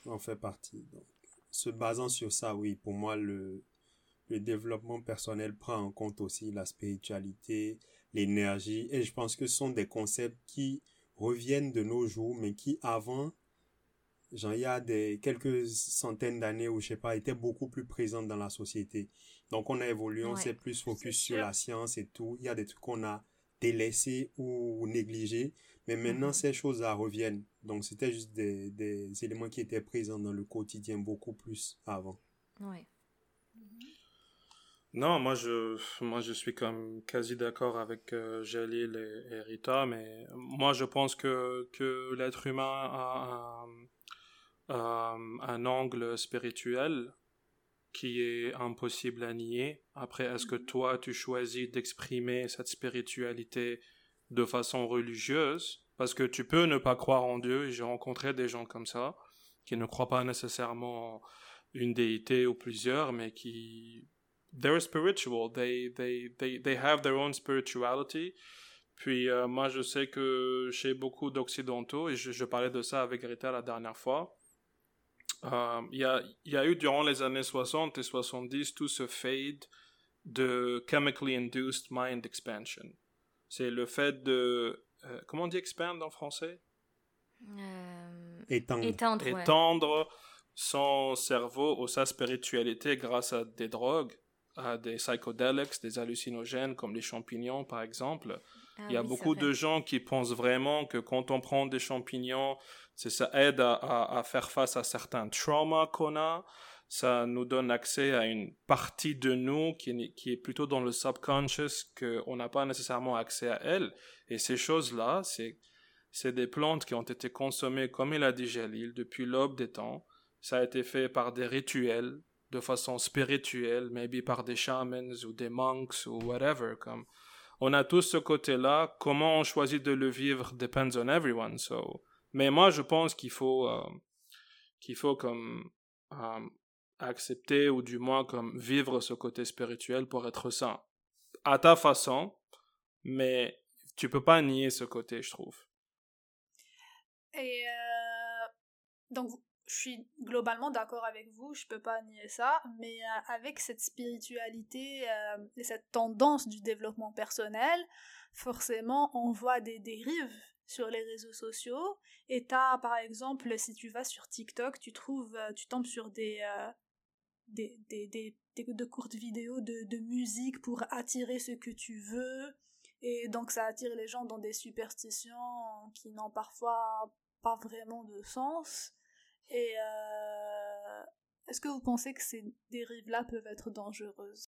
On fait partie. Donc, se basant sur ça, oui, pour moi, le, le développement personnel prend en compte aussi la spiritualité, l'énergie, et je pense que ce sont des concepts qui reviennent de nos jours, mais qui avant genre il y a des quelques centaines d'années où je sais pas étaient beaucoup plus présentes dans la société donc on a évolué on s'est plus focus sur la science et tout. Il y a des trucs qu'on a délaissés ou négligés. Mais maintenant mhm. ces choses là reviennent. Donc c'était juste des, des, éléments qui étaient présents dans le quotidien beaucoup plus avant. Ouais. Non, moi je, moi je suis comme quasi d'accord avec euh, Jalil et, Rita, mais moi je pense que, que l'être humain a un, euh, un angle spirituel qui est impossible à nier. Après, est-ce que toi, tu choisis d'exprimer cette spiritualité de façon religieuse? Parce que tu peux ne pas croire en Dieu, j'ai rencontré des gens comme ça, qui ne croient pas nécessairement une déité ou plusieurs, mais qui... They're spiritual, they, they, they, they have their own spirituality. Puis euh, moi, je sais que chez beaucoup d'Occidentaux, et je, je, parlais de ça avec Rita la dernière fois, euh, il y, a, y, a, eu durant les années 60 et 70 tout ce fade de chemically induced mind expansion. C'est le fait de... Euh, comment on dit expand en français? Euh, Étendre. Étendre, Étendre son cerveau ou sa spiritualité grâce à des drogues, à des psychedelics, des hallucinogènes comme les champignons par exemple. Ah il y a beaucoup de gens qui pensent vraiment que quand on prend des champignons, ça aide à, faire face à certains traumas qu'on a. Ça nous donne accès à une partie de nous qui qui est plutôt dans le subconscious qu'on n'a pas nécessairement accès à elle. Et ces choses-là, c'est, c'est des plantes qui ont été consommées, comme il a dit Jalil, depuis l'aube des temps. Ça a été fait par des rituels, de façon spirituelle, maybe par des shamans ou des monks ou whatever. Comme on a tous ce côté-là. Comment on choisit de le vivre depends on everyone. So mais moi, je pense qu'il faut, euh, qu'il faut comme euh, accepter ou du moins comme vivre ce côté spirituel pour être sain. À ta façon, mais tu peux pas nier ce côté, je trouve. Et euh, donc, je suis globalement d'accord avec vous, je peux pas nier ça, mais avec cette spiritualité et cette tendance du développement personnel, forcément, on voit des dérives sur les réseaux sociaux. Et t'as, par exemple, si tu vas sur TikTok, tu trouves, euh, tu tombes sur des, euh, des, des, des, de courtes vidéos de, de musique pour attirer ce que tu veux. Et donc ça attire les gens dans des superstitions qui n'ont parfois pas vraiment de sens. Et euh, est-ce que vous pensez que ces dérives-là peuvent être dangereuses?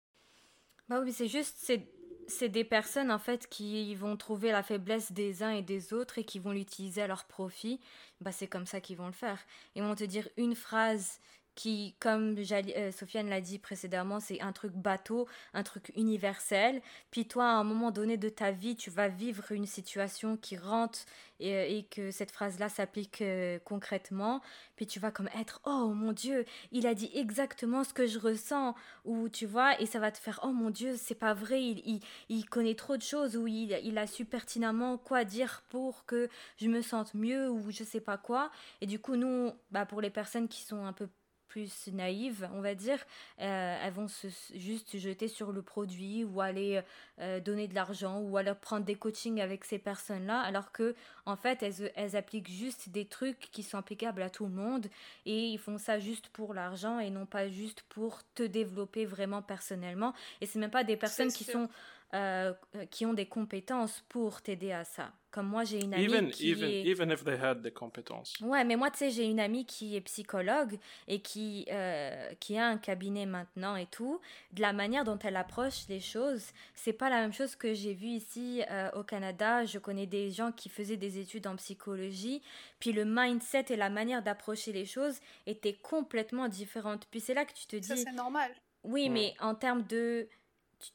Bah oui, c'est juste, c'est c'est des personnes en fait qui vont trouver la faiblesse des uns et des autres et qui vont l'utiliser à leur profit. Bah c'est comme ça qu'ils vont le faire. Ils vont te dire une phrase qui, comme euh, Sofiane l'a dit précédemment, c'est un truc bateau, un truc universel. Puis toi, à un moment donné de ta vie, tu vas vivre une situation qui rentre et, euh, que cette phrase-là s'applique euh, concrètement. Puis tu vas comme être, oh mon Dieu, il a dit exactement ce que je ressens. Ou tu vois, et ça va te faire, oh mon Dieu, c'est pas vrai, il, il, connaît trop de choses, ou il, il a su pertinemment quoi dire pour que je me sente mieux, ou je sais pas quoi. Et du coup, nous, bah, pour les personnes qui sont un peu plus naïves, on va dire, euh, elles vont se, juste jeter sur le produit ou aller euh, donner de l'argent ou aller prendre des coachings avec ces personnes-là, alors que en fait, elles, elles, appliquent juste des trucs qui sont applicables à tout le monde et ils font ça juste pour l'argent et non pas juste pour te développer vraiment personnellement. Et c'est même pas des personnes qui sont euh, qui ont des compétences pour t'aider à ça. Comme moi, j'ai une amie even, qui even, est... even if they had the compétences. Ouais, mais moi, tu sais, j'ai une amie qui est psychologue et qui, euh, qui a un cabinet maintenant et tout. De la manière dont elle approche les choses, c'est pas la même chose que j'ai vu ici euh, au Canada. Je connais des gens qui faisaient des études en psychologie, puis le mindset et la manière d'approcher les choses étaient complètement différentes. Puis c'est là que tu te dis... Ça, c'est normal. Oui, mais en termes de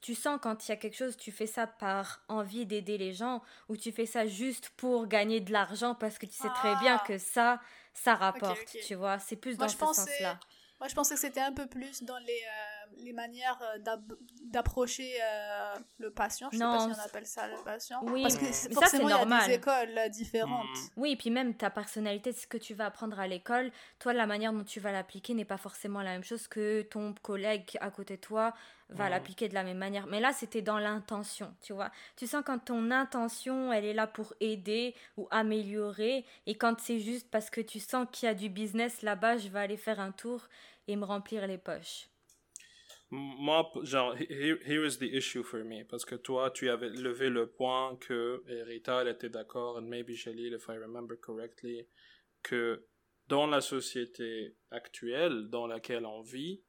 tu, sens quand il y a quelque chose, tu fais ça par envie d'aider les gens ou tu fais ça juste pour gagner de l'argent parce que tu sais très bien ah. que ça, ça rapporte, tu vois? C'est plus dans ce sens-là. Moi, je pensais que c'était un peu plus dans les, euh, les manières euh, d'approcher euh, le patient. Je non, sais pas si on appelle ça le patient. Oui, parce que forcément, il y a des écoles différentes. Mm. Oui, et puis même ta personnalité, ce que tu vas apprendre à l'école, toi, la manière dont tu vas l'appliquer n'est pas forcément la même chose que ton collègue à côté de toi va l'appliquer de la même manière. Mais là, c'était dans l'intention, tu vois. Tu sens quand ton intention, elle est là pour aider ou améliorer, et quand c'est juste parce que tu sens qu'il y a du business là-bas, je vais aller faire un tour et me remplir les poches. Moi, genre, here, is the issue for me. Parce que toi, tu avais levé le point que Rita, elle était d'accord, and maybe Jalil, if I remember correctly, que dans la société actuelle dans laquelle on vit,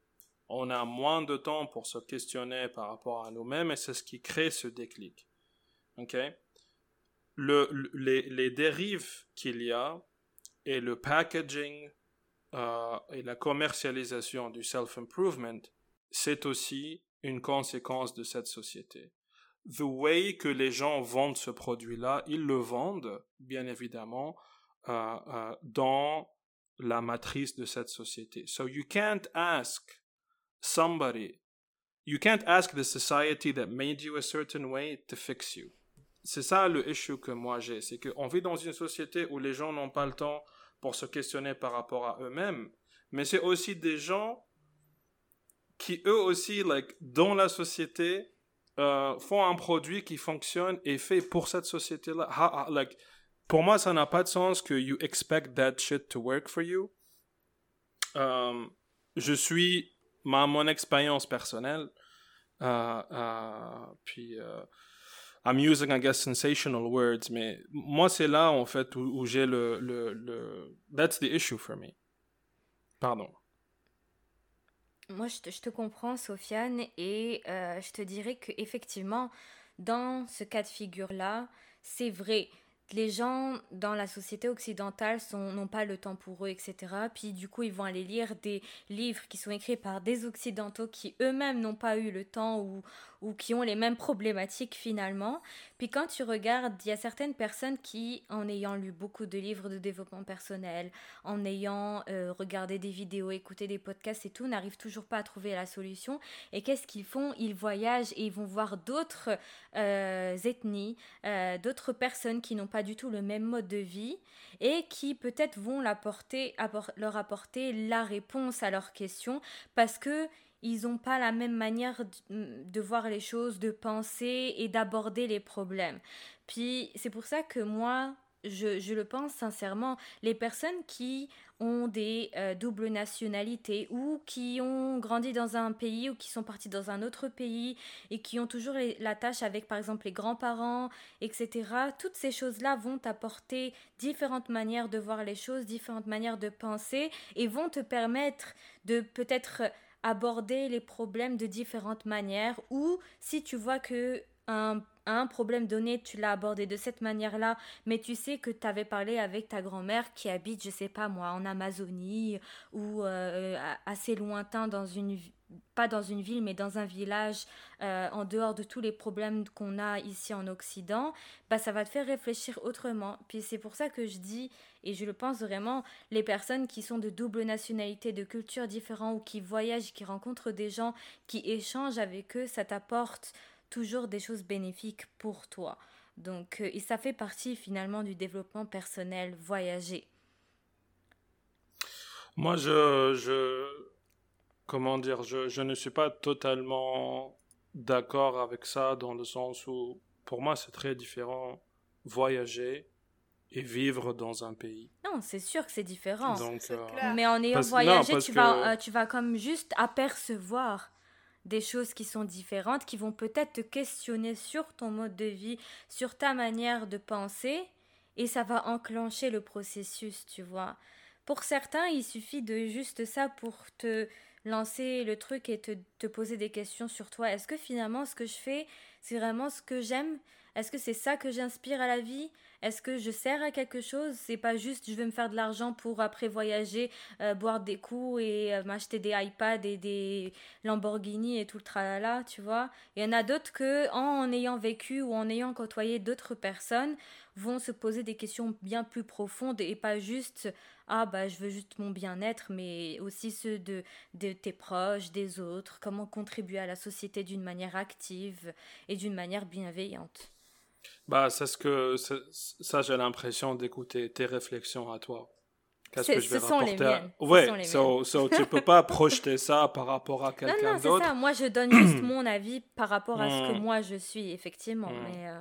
on a moins de temps pour se questionner par rapport à nous-mêmes et c'est ce qui crée ce déclic. Ok? Le, les, les, dérives qu'il y a et le packaging euh, et la commercialisation du self-improvement, c'est aussi une conséquence de cette société. The way que les gens vendent ce produit-là, ils le vendent, bien évidemment, euh, euh, dans la matrice de cette société. So you can't ask somebody. You can't ask the society that made you a certain way to fix you. C'est ça le issue que moi j'ai, c'est qu'on vit dans une société où les gens n'ont pas le temps pour se questionner par rapport à eux-mêmes, mais c'est aussi des gens qui eux aussi, like, dans la société, euh, font un produit qui fonctionne et fait pour cette société-là. Like, pour moi, ça n'a pas de sens que you expect that shit to work for you. Euh, je suis ma, mon expérience personnelle. Euh, puis, I'm using, I guess, sensational words, mais moi, c'est là, en fait, où, j'ai le, le, le, That's the issue for me. Pardon. Moi, je te, comprends, Sofiane, et je te dirais que effectivement, dans ce cas de figure-là, c'est vrai les gens dans la société occidentale n'ont pas le temps pour eux, etc. Puis du coup, ils vont aller lire des livres qui sont écrits par des occidentaux qui eux-mêmes n'ont pas eu le temps ou, ou qui ont les mêmes problématiques finalement. Puis quand tu regardes, il y a certaines personnes qui, en ayant lu beaucoup de livres de développement personnel, en ayant euh, regardé des vidéos, écouté des podcasts et tout, n'arrivent toujours pas à trouver la solution. Et qu'est-ce qu'ils font? Ils voyagent et ils vont voir d'autres euh, ethnies, euh, d'autres personnes qui n'ont pas du tout le même mode de vie et qui peut-être vont leur apporter la réponse à leurs questions parce que ils n'ont pas la même manière de, voir les choses, de penser et d'aborder les problèmes. Puis c'est pour ça que moi, je, le pense sincèrement, les personnes qui ont des euh, doubles nationalités ou qui ont grandi dans un pays ou qui sont partis dans un autre pays et qui ont toujours la tâche avec par exemple les grands-parents, etc. Toutes ces choses-là vont apporter différentes manières de voir les choses, différentes manières de penser et vont te permettre de peut-être aborder les problèmes de différentes manières ou si tu vois que un, un problème donné, tu l'as abordé de cette manière-là, mais tu sais que tu avais parlé avec ta grand-mère qui habite, je sais pas moi, en Amazonie ou euh, assez lointain dans une pas dans une ville, mais dans un village, euh, en dehors de tous les problèmes qu'on a ici en Occident, bah, ça va te faire réfléchir autrement. Puis c'est pour ça que je dis, et je le pense vraiment, les personnes qui sont de double nationalité, de cultures différentes, ou qui voyagent, qui rencontrent des gens, qui échangent avec eux, ça t'apporte toujours des choses bénéfiques pour toi. Donc, euh, et ça fait partie finalement du développement personnel, voyager. Moi, je, je, comment dire, je, je ne suis pas totalement d'accord avec ça dans le sens où, pour moi, c'est très différent voyager et vivre dans un pays. Non, c'est sûr que c'est différent. Donc, euh, Mais en ayant voyagé, tu, vas, euh, tu vas comme juste apercevoir des choses qui sont différentes, qui vont peut-être te questionner sur ton mode de vie, sur ta manière de penser, et ça va enclencher le processus, tu vois. Pour certains, il suffit de juste ça pour te lancer le truc et te, te poser des questions sur toi. Est-ce que finalement ce que je fais, c'est vraiment ce que j'aime? Est-ce que c'est ça que j'inspire à la vie? Est-ce que je sers à quelque chose? C'est pas juste je vais me faire de l'argent pour après voyager, euh, boire des coups et euh, m'acheter des iPads et des Lamborghini et tout le tralala, tu vois? Il y en a d'autres que en ayant vécu ou en ayant côtoyé d'autres personnes vont se poser des questions bien plus profondes et pas juste ah bah je veux juste mon bien-être mais aussi ceux de, de tes proches, des autres, comment contribuer à la société d'une manière active et d'une manière bienveillante. Bah, c'est ce que ça, j'ai l'impression d'écouter tes réflexions à toi. Qu'est-ce que je vais ce rapporter sont les miennes. Ouais, so, so, tu peux pas projeter ça par rapport à quelqu'un d'autre. Non, c'est ça. Moi, je donne juste mon avis par rapport à ce que hmm. moi je suis, effectivement. Hmm. Mais, euh,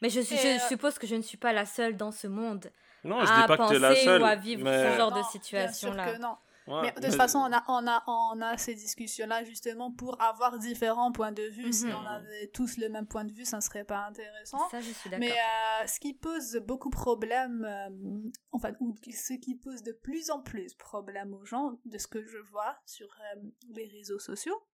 mais je, je euh, suppose que je ne suis pas la seule dans ce monde. Non, je à dis pas penser que tu es la seule. Ou à vivre ce genre de situation-là mais de toute façon, on a, on, a, on a ces discussions-là justement pour avoir différents points de vue. Si mhm. on avait tous le même point de vue, ça ne serait pas intéressant. Ça, je suis d'accord. Mais euh, ce qui pose beaucoup de problèmes, euh, enfin, ou ce qui pose de plus en plus de problèmes aux gens, de ce que je vois sur euh, les réseaux sociaux,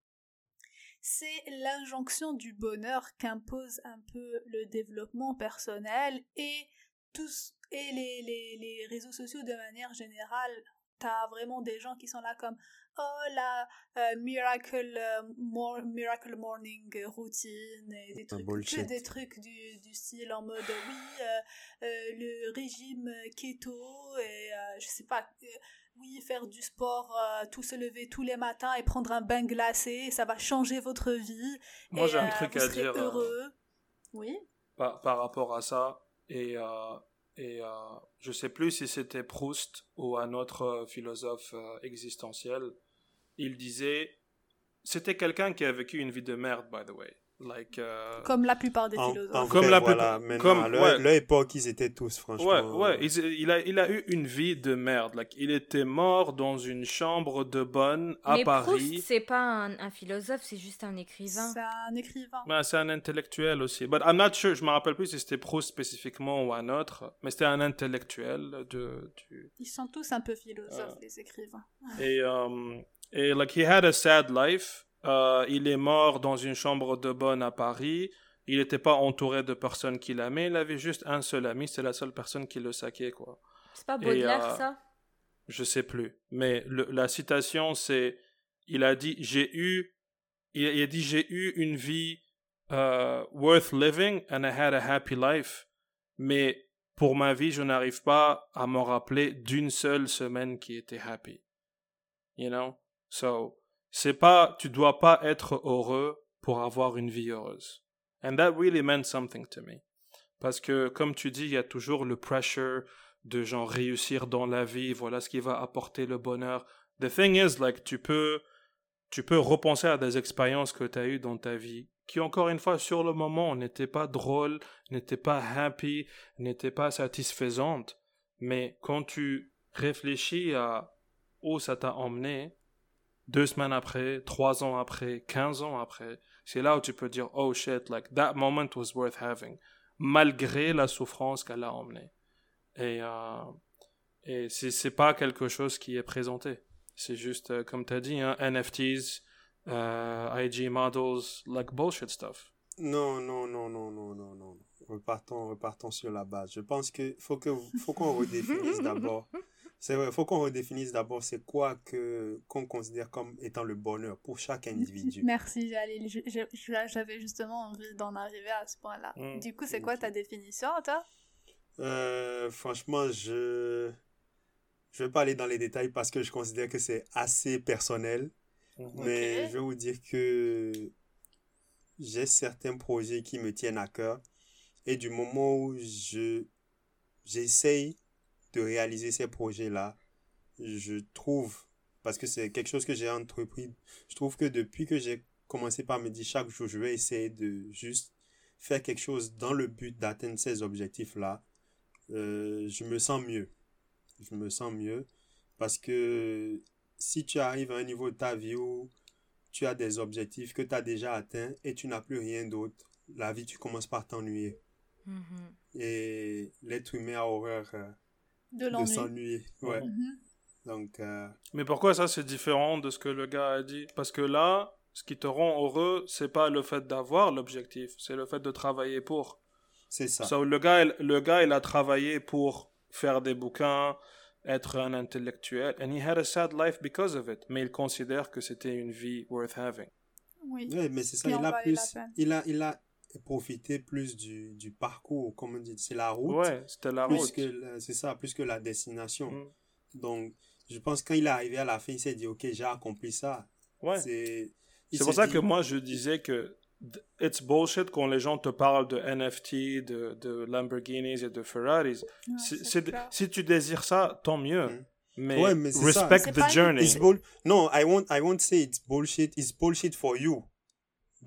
c'est l'injonction du bonheur qu'impose un peu le développement personnel et tous et les, les, les réseaux sociaux de manière générale t'as vraiment des gens qui sont là comme oh la euh, miracle euh, miracle morning routine et des trucs des trucs du, du style en mode oui euh, le régime keto et je sais pas oui faire du sport tout se lever tous les matins et prendre un bain glacé ça va changer votre vie moi j'ai un truc à dire heureux. Oui. par, par rapport à ça et et euh, je sais plus si c'était Proust ou un autre euh, philosophe euh, existentiel. Il disait, c'était quelqu'un qui a vécu une vie de merde, by the way. Like, euh, Comme la plupart des philosophes. comme la voilà, comme à leur, époque, ils étaient tous, franchement. Ouais, ouais. Il, a, il a eu une vie de merde. Like, il était mort dans une chambre de bonne à Mais Paris. Proust, c'est pas un, un philosophe, c'est juste un écrivain. C'est un écrivain. Ouais, c'est un intellectuel aussi. But I'm not sure, je me rappelle plus si c'était Proust spécifiquement ou un autre, mais c'était un intellectuel de. Du... Ils sont tous un peu philosophes, euh, les écrivains. Et, um, et like, he had a sad life. Euh, il est mort dans une chambre de bonne à Paris. Il n'était pas entouré de personnes qu'il aimait. Il avait juste un seul ami. C'est la seule personne qui le saquait, quoi. C'est pas Baudelaire, euh, ça? Je sais plus. Mais la citation, c'est... Il a dit, j'ai eu... Il a dit, j'ai eu une vie euh, worth living and I had a happy life. Mais pour ma vie, je n'arrive pas à me rappeler d'une seule semaine qui était happy. You know? So, c'est pas, tu dois pas être heureux pour avoir une vie heureuse. And that really meant something to me. Parce que, comme tu dis, il y a toujours le pressure de genre réussir dans la vie, voilà ce qui va apporter le bonheur. The thing is, like, tu peux, tu peux repenser à des expériences que tu as eues dans ta vie, qui encore une fois, sur le moment, n'étaient pas drôles, n'étaient pas happy, n'étaient pas satisfaisantes. Mais quand tu réfléchis à où ça t'a emmené, deux semaines après, trois ans après, quinze ans après, c'est là où tu peux dire, oh shit, like that moment was worth having, malgré la souffrance qu'elle a emmenée. Et, euh, et c'est pas quelque chose qui est présenté. C'est juste, euh, comme tu as dit, hein, NFTs, euh, IG models, like bullshit stuff. Non, non, non, non, non, non, non. Repartons, repartons sur la base. Je pense qu'il faut que, faut qu'on redéfinisse d'abord c'est vrai, il faut qu'on redéfinisse d'abord c'est quoi que qu'on considère comme étant le bonheur pour chaque individu. Merci Jalil, j'avais justement envie d'en arriver à ce point-là. Mmh. Du coup, c'est quoi ta définition, toi? Euh, Franchement, je je vais pas aller dans les détails parce que je considère que c'est assez personnel, mmh. mais je vais vous dire que j'ai certains projets qui me tiennent à cœur et du moment où je j'essaye de réaliser ces projets-là, je trouve, parce que c'est quelque chose que j'ai entrepris, je trouve que depuis que j'ai commencé par me dire chaque jour, je vais essayer de juste faire quelque chose dans le but d'atteindre ces objectifs-là, euh, je me sens mieux. Je me sens mieux parce que si tu arrives à un niveau de ta vie où tu as des objectifs que tu as déjà atteints et tu n'as plus rien d'autre, la vie, tu commences par t'ennuyer. Mhm. Et l'être humain a horreur euh, De s'ennuyer. Ouais. Mhm. Donc, euh, Mais pourquoi ça c'est différent de ce que le gars a dit? Parce que là, ce qui te rend heureux, c'est pas le fait d'avoir l'objectif, c'est le fait de travailler pour. c'est ça. So, le, gars, il- le gars, il a travaillé pour faire des bouquins, être un intellectuel, and he had a sad life because of it. Mais il considère que c'était une vie worth having. Oui. Ouais, mais c'est ça, il a plus, il a, il a profité plus du, du parcours, comme on dit, c'est la route. Ouais, c'était la plus route. que c'est ça, plus que la destination. Mm. Donc, je pense que quand il est arrivé à la fin, il s'est dit, ok, j'ai accompli ça. Ouais. C'est, pour ça dit- que moi je disais que it's bullshit quand les gens te parlent de NFT, de, de Lamborghinis et de Ferraris. Ouais, Si- c'est si tu désires ça, tant mieux. Mm. Mais, Ouais, mais ça. respect C'est the journey. It's bull- no, I won't, I won't say it's bullshit. It's bullshit for you.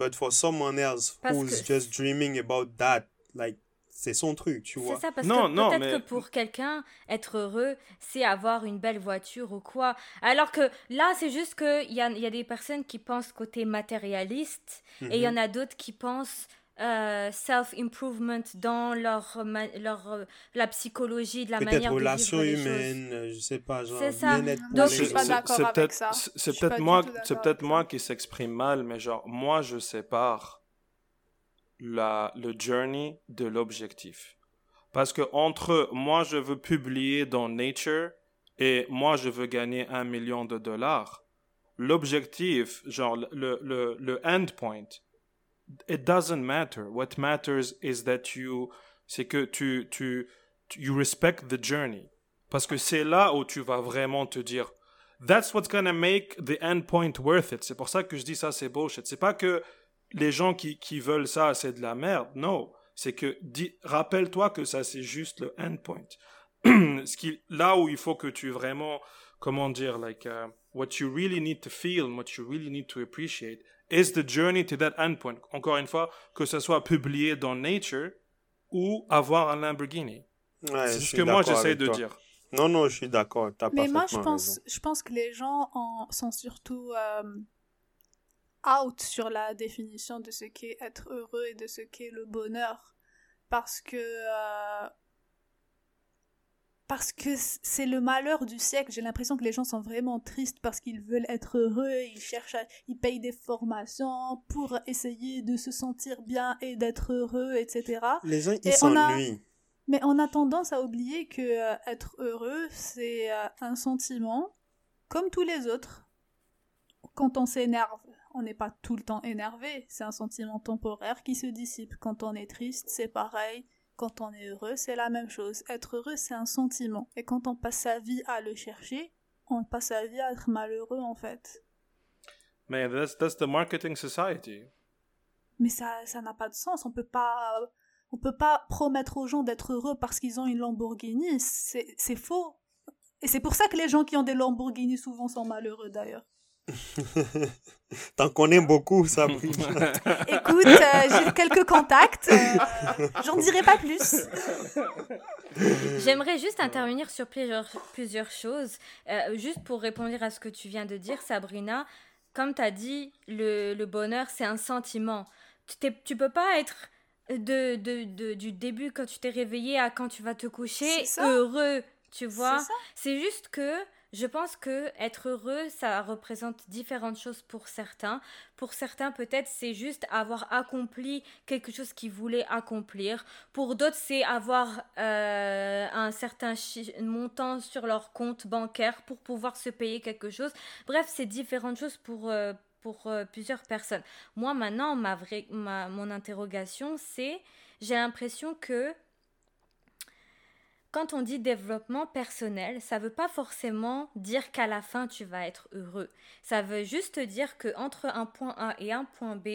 But for someone else Parce who's que- just dreaming about that, like, c'est son truc, tu C'est vois. ça, parce Non, que peut-être mais- que pour quelqu'un, être heureux, c'est avoir une belle voiture ou quoi. Alors que là, c'est juste qu'il y a, y a des personnes qui pensent côté matérialiste et il y en a d'autres qui pensent euh, self-improvement dans leur, leur, euh, la psychologie, de la manière de relations vivre les choses. humaines, euh, je sais pas, genre, C'est ça. Donc, je suis pas d'accord avec ça. c'est- peut-être moi, c'est peut-être avec moi qui s'exprime mal, mais genre moi je sépare la le journey de l'objectif. Parce que entre moi je veux publier dans Nature et moi je veux gagner un million de dollars, l'objectif, genre le le le endpoint, it doesn't matter. What matters is that you, c'est que tu tu you respect the journey. Parce que c'est là où tu vas vraiment te dire, that's what's gonna make the end point worth it. C'est pour ça que je dis ça, c'est bullshit. C'est pas que les gens qui, qui veulent ça, c'est de la merde. Non. C'est que, rappelle-toi que ça, c'est juste le end point. Ce qui, là où il faut que tu vraiment, comment dire, like, uh, what you really need to feel, what you really need to appreciate, is the journey to that end point. Encore une fois, que ce soit publié dans Nature ou avoir un Lamborghini. Ouais, c'est ce que moi j'essaie de toi. dire. Non, non, je suis d'accord. Mais moi, je pense, raison. je pense que les gens en, sont surtout euh, out sur la définition de ce qu'est être heureux et de ce qu'est le bonheur. Parce que. euh, parce que c'est le malheur du siècle. J'ai l'impression que les gens sont vraiment tristes parce qu'ils veulent être heureux, ils cherchent, à- ils payent des formations pour essayer de se sentir bien et d'être heureux, etc. Les gens, ils a- s'ennuient. Mais on a tendance à oublier que euh, être heureux, c'est euh, un sentiment comme tous les autres. Quand on s'énerve, on n'est pas tout le temps énervé, c'est un sentiment temporaire qui se dissipe. Quand on est triste, c'est pareil. Quand on est heureux, c'est la même chose. Être heureux, c'est un sentiment. Et quand on passe sa vie à le chercher, on passe sa vie à être malheureux en fait. Mais that's, that's the marketing society. Mais ça ça n'a pas de sens. On peut pas on peut pas promettre aux gens d'être heureux parce qu'ils ont une Lamborghini. C'est c'est faux. Et c'est pour ça que les gens qui ont des Lamborghini souvent sont malheureux d'ailleurs. T'en connais beaucoup, Sabrina. Écoute, euh, j'ai quelques contacts. euh, J'en dirai pas plus. J'aimerais juste intervenir sur plusieurs, plusieurs choses. Euh, juste pour répondre à ce que tu viens de dire, Sabrina, comme tu as dit, le, le bonheur, c'est un sentiment. Tu, tu peux pas être de, de, de- du début quand tu t'es réveillé à quand tu vas te coucher ça. heureux, tu vois. C'est ça. C'est juste que je pense que être heureux, ça représente différentes choses pour certains. Pour certains, peut-être, c'est juste avoir accompli quelque chose qu'ils voulaient accomplir. Pour d'autres, c'est avoir euh, un certain montant sur leur compte bancaire pour pouvoir se payer quelque chose. Bref, c'est différentes choses pour, euh, pour euh, plusieurs personnes. Moi, maintenant, ma vraie, ma, mon interrogation, c'est, j'ai l'impression que quand on dit développement personnel, ça veut pas forcément dire qu'à la fin tu vas être heureux. Ça veut juste dire que entre un point A et un point B,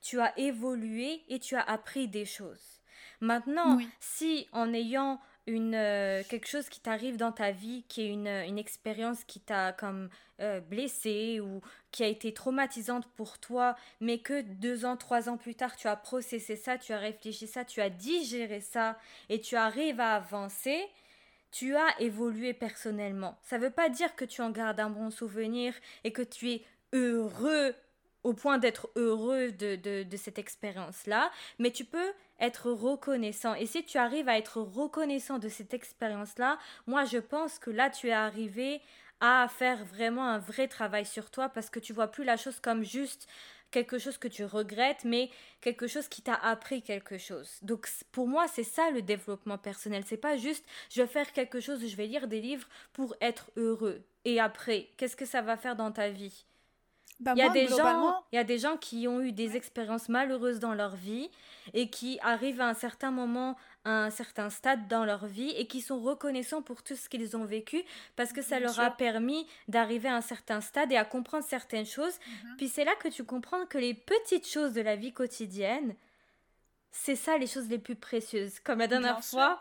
tu as évolué et tu as appris des choses. Maintenant, Oui. si en ayant une, euh, quelque chose qui t'arrive dans ta vie, qui est une, une expérience qui t'a comme euh, blessé ou qui a été traumatisante pour toi, mais que deux ans, trois ans plus tard, tu as processé ça, tu as réfléchi ça, tu as digéré ça et tu arrives à avancer, tu as évolué personnellement. Ça ne veut pas dire que tu en gardes un bon souvenir et que tu es heureux au point d'être heureux de, de, de cette expérience-là, mais tu peux être reconnaissant. Et si tu arrives à être reconnaissant de cette expérience-là, moi je pense que là tu es arrivé à faire vraiment un vrai travail sur toi parce que tu vois plus la chose comme juste quelque chose que tu regrettes, mais quelque chose qui t'a appris quelque chose. Donc pour moi, c'est ça le développement personnel. C'est pas juste je vais faire quelque chose, je vais lire des livres pour être heureux. Et après, qu'est-ce que ça va faire dans ta vie? Bah, il, y a des gens, il y a des gens qui ont eu des expériences malheureuses dans leur vie et qui arrivent à un certain moment, à un certain stade dans leur vie et qui sont reconnaissants pour tout ce qu'ils ont vécu parce que ça leur a permis d'arriver à un certain stade et à comprendre certaines choses. Mhm. Puis c'est là que tu comprends que les petites choses de la vie quotidienne, c'est ça les choses les plus précieuses. Comme la dernière fois,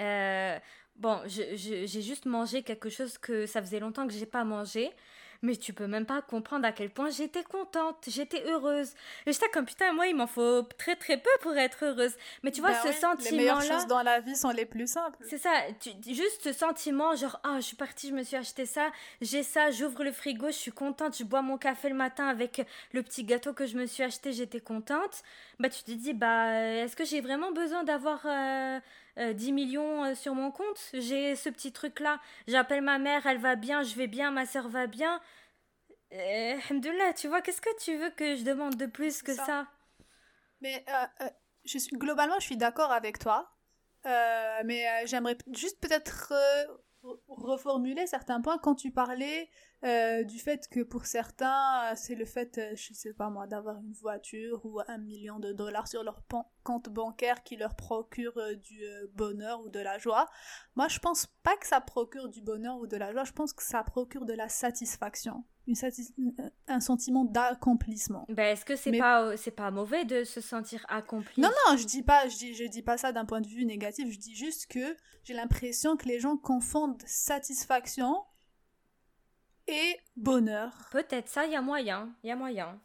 euh, bon, j'ai juste mangé quelque chose que ça faisait longtemps que j'ai pas mangé mais tu peux même pas comprendre à quel point j'étais contente, j'étais heureuse. Et j'étais comme putain, moi il m'en faut très très peu pour être heureuse. Mais tu vois bah ce sentiment-là. Les meilleures choses dans la vie sont les plus simples. C'est ça, juste ce sentiment genre ah je suis partie, je me suis acheté ça, j'ai ça, j'ouvre le frigo, je suis contente, je bois mon café le matin avec le petit gâteau que je me suis acheté, j'étais contente. Bah tu te dis bah est-ce que j'ai vraiment besoin d'avoir euh, 10 euh, millions euh, sur mon compte. J'ai ce petit truc-là. J'appelle ma mère, elle va bien, je vais bien, ma soeur va bien. Euh, tu vois, qu'est-ce que tu veux que je demande de plus que ça. Mais je suis, globalement, je suis d'accord avec toi. mais j'aimerais juste peut-être reformuler certains points quand tu parlais euh, du fait que pour certains, c'est le fait, euh, je sais pas moi, d'avoir une voiture ou un million de dollars sur leur compte bancaire qui leur procure euh, du bonheur ou de la joie. Moi, je pense pas que ça procure du bonheur ou de la joie, je pense que ça procure de la satisfaction. Une un sentiment d'accomplissement. Ben, est-ce que c'est pas c'est pas mauvais de se sentir accompli? Non non, je dis pas je dis je dis pas ça d'un point de vue négatif, je dis juste que j'ai l'impression que les gens confondent satisfaction et bonheur. Peut-être ça, il y a moyen, il y a moyen.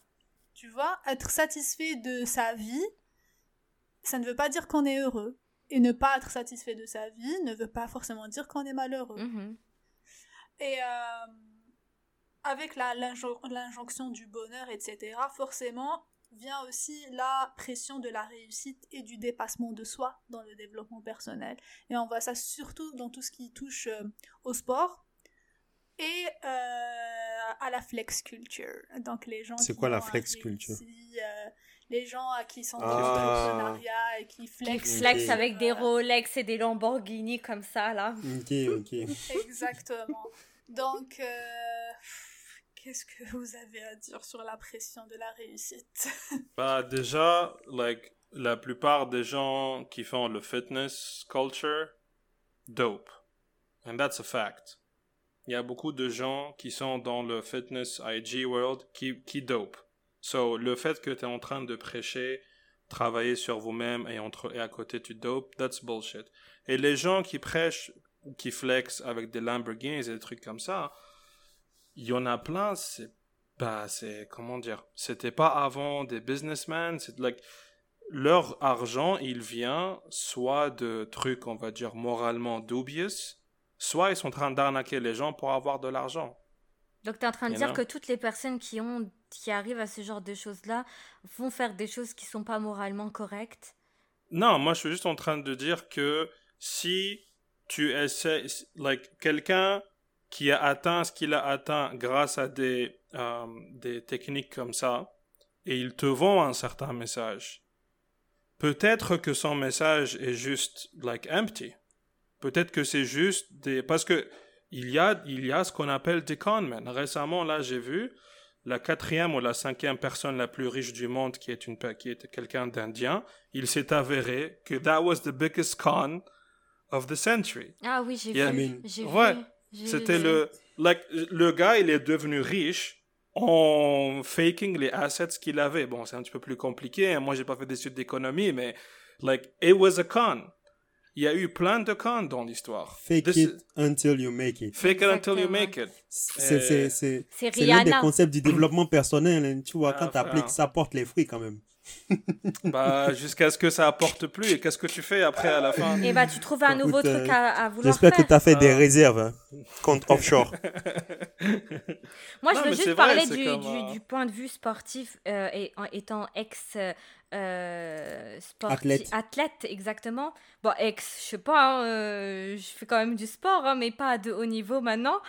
Tu vois, être satisfait de sa vie, ça ne veut pas dire qu'on est heureux. Et ne pas être satisfait de sa vie ne veut pas forcément dire qu'on est malheureux. Mm-hmm. Et euh, avec l'injonction du bonheur, etc., forcément vient aussi la pression de la réussite et du dépassement de soi dans le développement personnel. Et on voit ça surtout dans tout ce qui touche euh, au sport et euh, à la flex culture. Donc les gens. C'est quoi la flex culture euh, Les gens à qui sont ah. et qui flex. flex avec des Rolex et des Lamborghini comme ça là. Ok ok. Exactement. Donc euh, qu'est-ce que vous avez à dire sur la pression de la réussite? Bah déjà like la plupart des gens qui font le fitness culture dope. And that's a fact il y a beaucoup de gens qui sont dans le fitness IG world qui, qui dope. So, le fait que tu es en train de prêcher, travailler sur vous-même et, entre, et à côté tu dope, that's bullshit. Et les gens qui prêchent, qui flex avec des Lamborghinis et des trucs comme ça, il y en a plein, c'est, bah, c'est, comment dire, c'était pas avant des businessmen, c'est like, leur argent, il vient soit de trucs, on va dire, moralement dubious, soit ils sont en train d'arnaquer les gens pour avoir de l'argent. Donc tu es en train de dire que toutes les personnes qui ont qui arrivent à ce genre de choses-là vont faire des choses qui sont pas moralement correctes? Non, moi je suis juste en train de dire que si tu essaies like quelqu'un qui a atteint ce qu'il a atteint grâce à des euh, des techniques comme ça et il te vend un certain message. Peut-être que son message est juste like empty. Peut-être que c'est juste des... Parce que il y a, il y a ce qu'on appelle des conmen. Récemment, là, j'ai vu la quatrième ou la cinquième personne la plus riche du monde, qui est, une, qui est quelqu'un d'indien, il s'est avéré que that was the biggest con of the century. Ah oui, j'ai vu. ouais. C'était le, like, le gars, il est devenu riche en faking les assets qu'il avait. Bon, c'est un petit peu plus compliqué. Hein. Moi, j'ai pas fait d'études d'économie, mais like, it was a con. Il y a eu plein de cas dans l'histoire. Fake This- it until you make it. Fake it until you make it. C'est Euh, c'est- c'est- C'est c'est l'un des concepts du développement personnel. hein. Tu vois, Ah, quand tu appliques, frère. ça porte les fruits quand même. Bah, jusqu'à ce que ça apporte plus. Et qu'est-ce que tu fais après à la fin Et bah, tu trouves un Écoute, nouveau euh, truc à, à vouloir J'espère que faire. tu as fait des Ah. réserves hein, contre offshore. Moi, Non, je veux juste vrai, parler c'est du, comme, du, euh, du point de vue sportif euh, et en étant ex euh, sportif- Athlète. athlète, exactement. Bon, ex, je sais pas, hein, euh, je fais quand même du sport, hein, mais pas de haut niveau maintenant.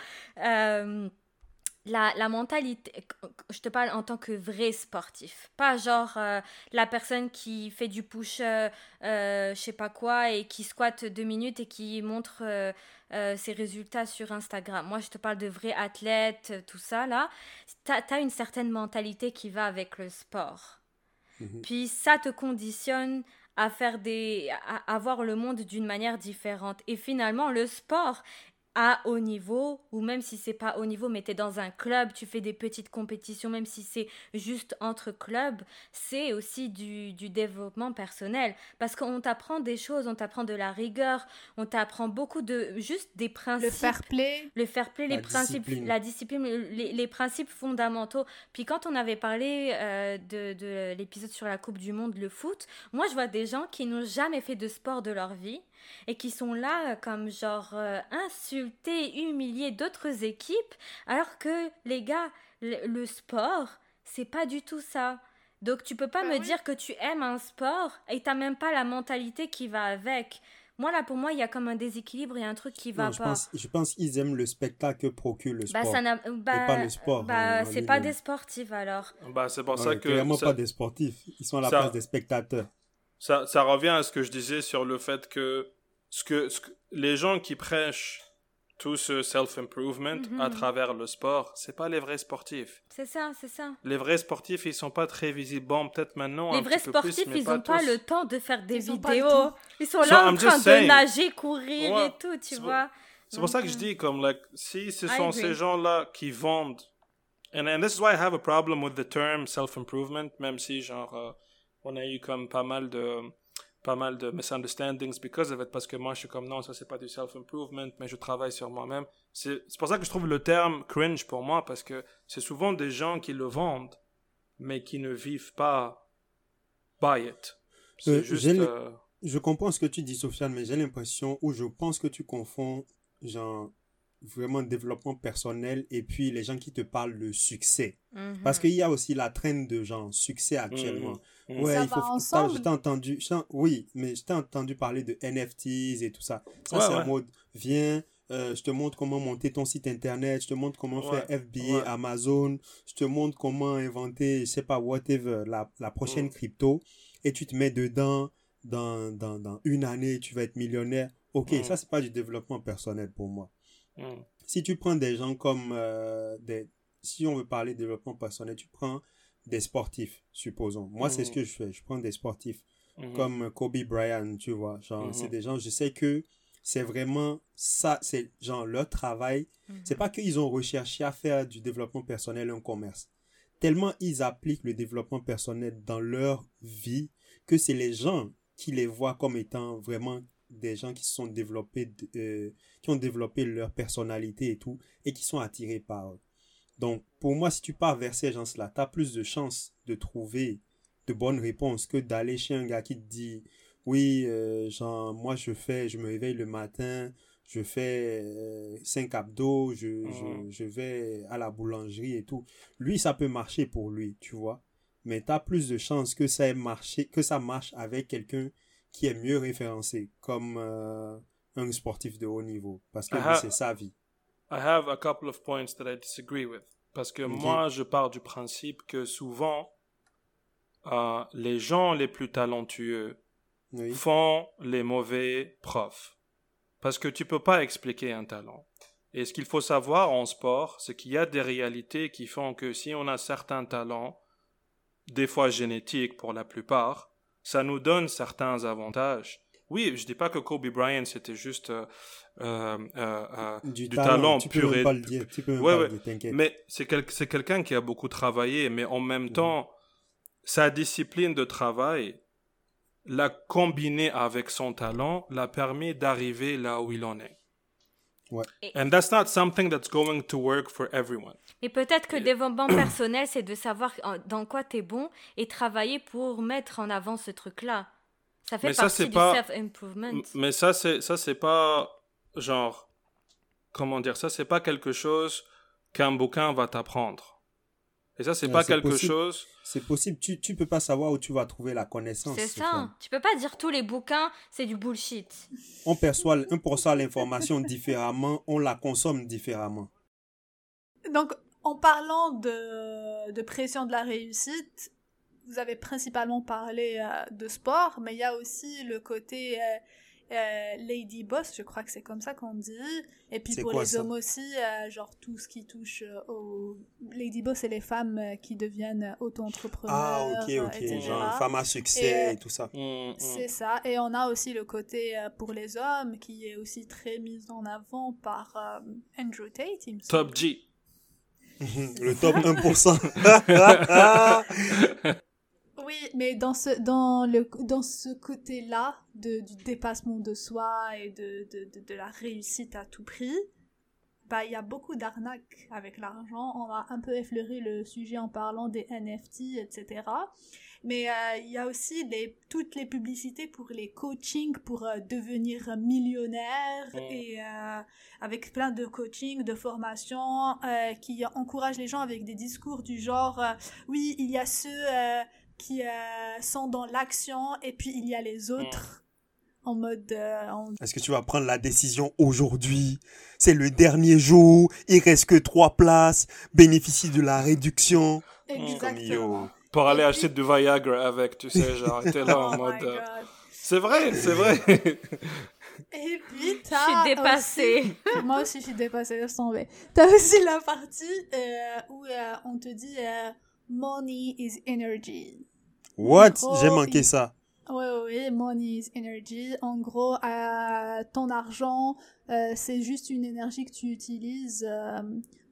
La, la mentalité, je te parle en tant que vrai sportif, pas genre euh, la personne qui fait du push, euh, euh, je sais pas quoi, et qui squatte deux minutes et qui montre euh, euh, ses résultats sur Instagram. Moi, je te parle de vrais athlètes, euh, tout ça là. T'as as une certaine mentalité qui va avec le sport. Mhm. Puis ça te conditionne à faire des, à, à voir le monde d'une manière différente. Et finalement, le sport à haut niveau, ou même si c'est pas haut niveau, mais tu es dans un club, tu fais des petites compétitions, même si c'est juste entre clubs, c'est aussi du, du développement personnel. Parce qu'on t'apprend des choses, on t'apprend de la rigueur, on t'apprend beaucoup de, juste des principes Le fair play. le fair play, La les principes, discipline. la discipline, les, les principes fondamentaux. Puis quand on avait parlé euh, de, de l'épisode sur la Coupe du Monde, le foot, moi je vois des gens qui n'ont jamais fait de sport de leur vie et qui sont là euh, comme genre euh, insultés, humiliés d'autres équipes, alors que les gars, le, le sport, c'est pas du tout ça. Donc tu peux pas Bah me oui. dire que tu aimes un sport et t'as même pas la mentalité qui va avec. Moi là pour moi il y a comme un déséquilibre, il y a un truc qui va Non, je pas. pense, je pense qu'ils aiment le spectacle que procure le Bah, sport. ça bah, pas le sport, Bah, euh, c'est pas des sportifs alors. Bah, c'est pour Ouais, ça que. clairement ça- pas des sportifs. Ils sont à la ça- place des spectateurs. Ça, ça revient à ce que je disais sur le fait que, ce que, ce que- les gens qui prêchent tout ce self-improvement Mhm. à travers le sport, c'est pas les vrais sportifs. C'est ça, c'est ça. Les vrais sportifs, ils sont pas très visibles. Bon, peut-être maintenant. Les un vrais petit peu plus, sportifs, mais ils ont pas tous. le temps de faire des Ils pas vidéos. Ils sont So, là en train de nager, courir Ouais. et tout, tu vois. C'est pour ça que je euh, dis, comme, like, si ce I sont ces gens-là qui vendent. And, and this is why I have a problem with the term self-improvement, même si, genre, euh, on a eu comme pas mal de pas mal de misunderstandings because of it, parce que moi, je suis comme, non, ça, c'est pas du self-improvement, mais je travaille sur moi-même. C'est pour ça que je trouve le terme cringe pour moi, parce que c'est souvent des gens qui le vendent, mais qui ne vivent pas by it. Euh, juste... euh, Je comprends ce que tu dis, Sofiane, mais j'ai l'impression, ou je pense que tu confonds, genre, vraiment développement personnel et puis les gens qui te parlent de succès. mhm. Parce qu'il y a aussi la traîne de, genre, succès actuellement. Mhm. Ouais, Ça il faut. va ça, ensemble. je t'ai entendu. je t'ai- oui, mais je t'ai entendu parler de NFTs et tout ça. Ça, Ouais, c'est en ouais. mode, viens, euh, je te montre comment monter ton site internet, je te montre comment Ouais, faire FBA, ouais. Amazon, je te montre comment inventer, je sais pas, whatever, la, la prochaine Mm. crypto, et tu te mets dedans, dans, dans, dans une année, tu vas être millionnaire. Ok, Mm. ça, c'est pas du développement personnel pour moi. Mhm. Si tu prends des gens comme euh, des. Si on veut parler de développement personnel, tu prends des sportifs, supposons. Moi, c'est ce que je fais. Je prends des sportifs Mhm. comme Kobe Bryant, tu vois. Genre, c'est des gens, je sais que c'est vraiment ça, c'est genre leur travail. C'est pas qu'ils ont recherché à faire du développement personnel un commerce. Tellement ils appliquent le développement personnel dans leur vie que c'est les gens qui les voient comme étant vraiment des gens qui se sont développés, euh, qui ont développé leur personnalité et tout, et qui sont attirés par eux. Donc, pour moi, si tu pars vers ces gens-là, tu as plus de chances de trouver de bonnes réponses que d'aller chez un gars qui te dit oui, euh, genre, moi, je fais, je me réveille le matin, je fais 5 abdos, je, Mhm. je, je vais à la boulangerie et tout. Lui, ça peut marcher pour lui, tu vois. Mais tu as plus de chances que ça ait marché, que ça marche avec quelqu'un qui est mieux référencé, comme euh, un sportif de haut niveau. Parce que c'est sa vie. I have a couple of points that I disagree with. Parce que moi, je pars du principe que souvent, euh, les gens les plus talentueux Oui. font les mauvais profs. Parce que tu peux pas expliquer un talent. Et ce qu'il faut savoir en sport, c'est qu'il y a des réalités qui font que si on a certains talents, des fois génétiques pour la plupart, ça nous donne certains avantages. Oui, je dis pas que Kobe Bryant c'était juste euh, euh, euh, Du, du talent, pur et- mais c'est quel- c'est quelqu'un qui a beaucoup travaillé, mais en même Mhm. temps, sa discipline de travail l'a combiné avec son talent, l'a permis d'arriver là où il en est. Ouais. And that's not something that's going to work for everyone. Et peut-être que le développement personnel, c'est de savoir dans quoi tu es bon et travailler pour mettre en avant ce truc-là. Ça fait Mais ça, partie c'est du pas- self-improvement. Mais ça, c'est ça, c'est pas genre comment dire ça, c'est pas quelque chose qu'un bouquin va t'apprendre. Et ça, c'est Ouais, pas quelque possible. chose. C'est possible, tu, tu peux pas savoir où tu vas trouver la connaissance. C'est ça. Tu peux pas dire tous les bouquins, c'est du bullshit. On perçoit, on perçoit l'information différemment, on la consomme différemment. Donc, en parlant de, de pression de la réussite, vous avez principalement parlé euh, de sport, mais il y a aussi le côté euh, euh, lady boss, je crois que c'est comme ça qu'on dit. Et puis pour quoi les hommes aussi, euh, genre tout ce qui touche euh, au lady boss, c'est les femmes euh, qui deviennent auto-entrepreneurs, Ah, ok, ok. etc. Genre, femme à succès Et, et tout ça. Mm, mm. C'est ça. Et on a aussi le côté euh, pour les hommes qui est aussi très mis en avant par euh, Andrew Tate. il me semble. Top G. Le top 1%. Oui, mais dans ce, dans le, dans ce côté-là de, du dépassement de soi et de, de, de, de la réussite à tout prix, bah, il y a beaucoup d'arnaques avec l'argent. On a un peu effleuré le sujet en parlant des NFT, etc. Mais euh, il y a aussi toutes les publicités pour les coachings pour euh, devenir millionnaire et euh, avec plein de coaching, de formations qui encouragent les gens avec des discours du genre oui, il y a ceux qui euh, sont dans l'action et puis il y a les autres en mode euh, en- Est-ce que tu vas prendre la décision aujourd'hui? C'est le dernier jour, il reste que trois places, bénéficie de la réduction. exactement. Pour aller Et acheter du Viagra avec, tu sais, genre, t'es là en Oh mode. euh. C'est vrai, c'est vrai. Et puis Je t'as suis dépassée. aussi- Moi aussi je suis dépassée, laisse tomber. T'as aussi la partie euh, où euh, on te dit euh, money is energy. What? J'ai manqué il- ça. Oui, oui, oui, money is energy. En gros, euh, ton argent, euh, c'est juste une énergie que tu utilises euh,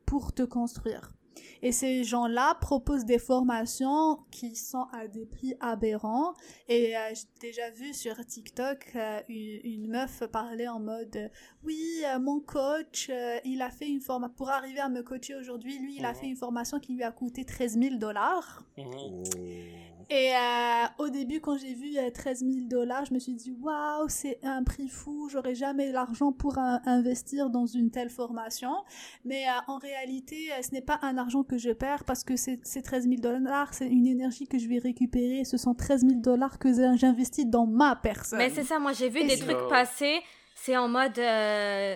pour te construire. Et ces gens-là proposent des formations qui sont à des prix aberrants. Et euh, j'ai déjà vu sur TikTok euh, une, une meuf parler en mode Oui, euh, mon coach, euh, il a fait une formation. Pour arriver à me coacher aujourd'hui, lui, il a Mhm. fait une formation qui lui a coûté 13 000 dollars. Mhm. Et euh, au début, quand j'ai vu euh, 13 000 dollars, je me suis dit waouh, c'est un prix fou, j'aurais jamais l'argent pour euh, investir dans une telle formation. Mais euh, en réalité, euh, ce n'est pas un argent que je perds parce que c'est c'est 13 000 dollars, c'est une énergie que je vais récupérer. Ce sont 13 000 dollars que j'ai- j'investis dans ma personne. Mais c'est ça, moi j'ai vu Et des trucs Oh. passer, c'est en mode euh,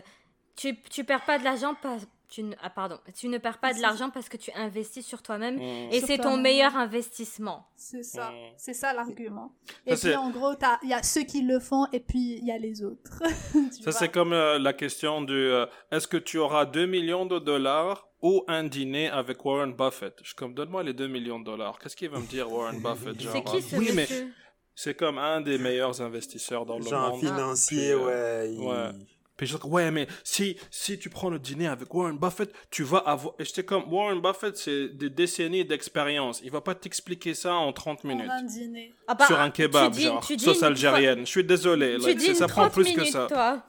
tu, tu perds pas de l'argent pas tu ne, ah, pardon, tu ne perds pas de l'argent parce que tu investis sur toi-même Mm. et c'est ton meilleur investissement. C'est ça, Mm. c'est ça l'argument. Ça, Et puis en gros, t'as- il y a ceux qui le font et puis il y a les autres. Ça, c'est comme euh, la question du euh, est-ce que tu auras 2 millions de dollars ou un dîner avec Warren Buffett? Je suis comme, donne-moi les 2 millions de dollars. Qu'est-ce qu'il va me dire, Warren Buffett genre, C'est qui ce Oui, mais c'est comme un des meilleurs investisseurs dans le Genre monde. financier, Puis, euh, ouais. il- ouais. Puis je dis, ouais, mais si, si tu prends le dîner avec Warren Buffett, tu vas avoir. Et j'étais comme, Warren Buffett, c'est des décennies d'expérience. Il va pas t'expliquer ça en 30 En minutes. un dîner. Ah bah, Sur un kebab, dis- genre, tu sauce algérienne. Je suis désolé. Tu ça prend 30 plus minutes, que ça. toi.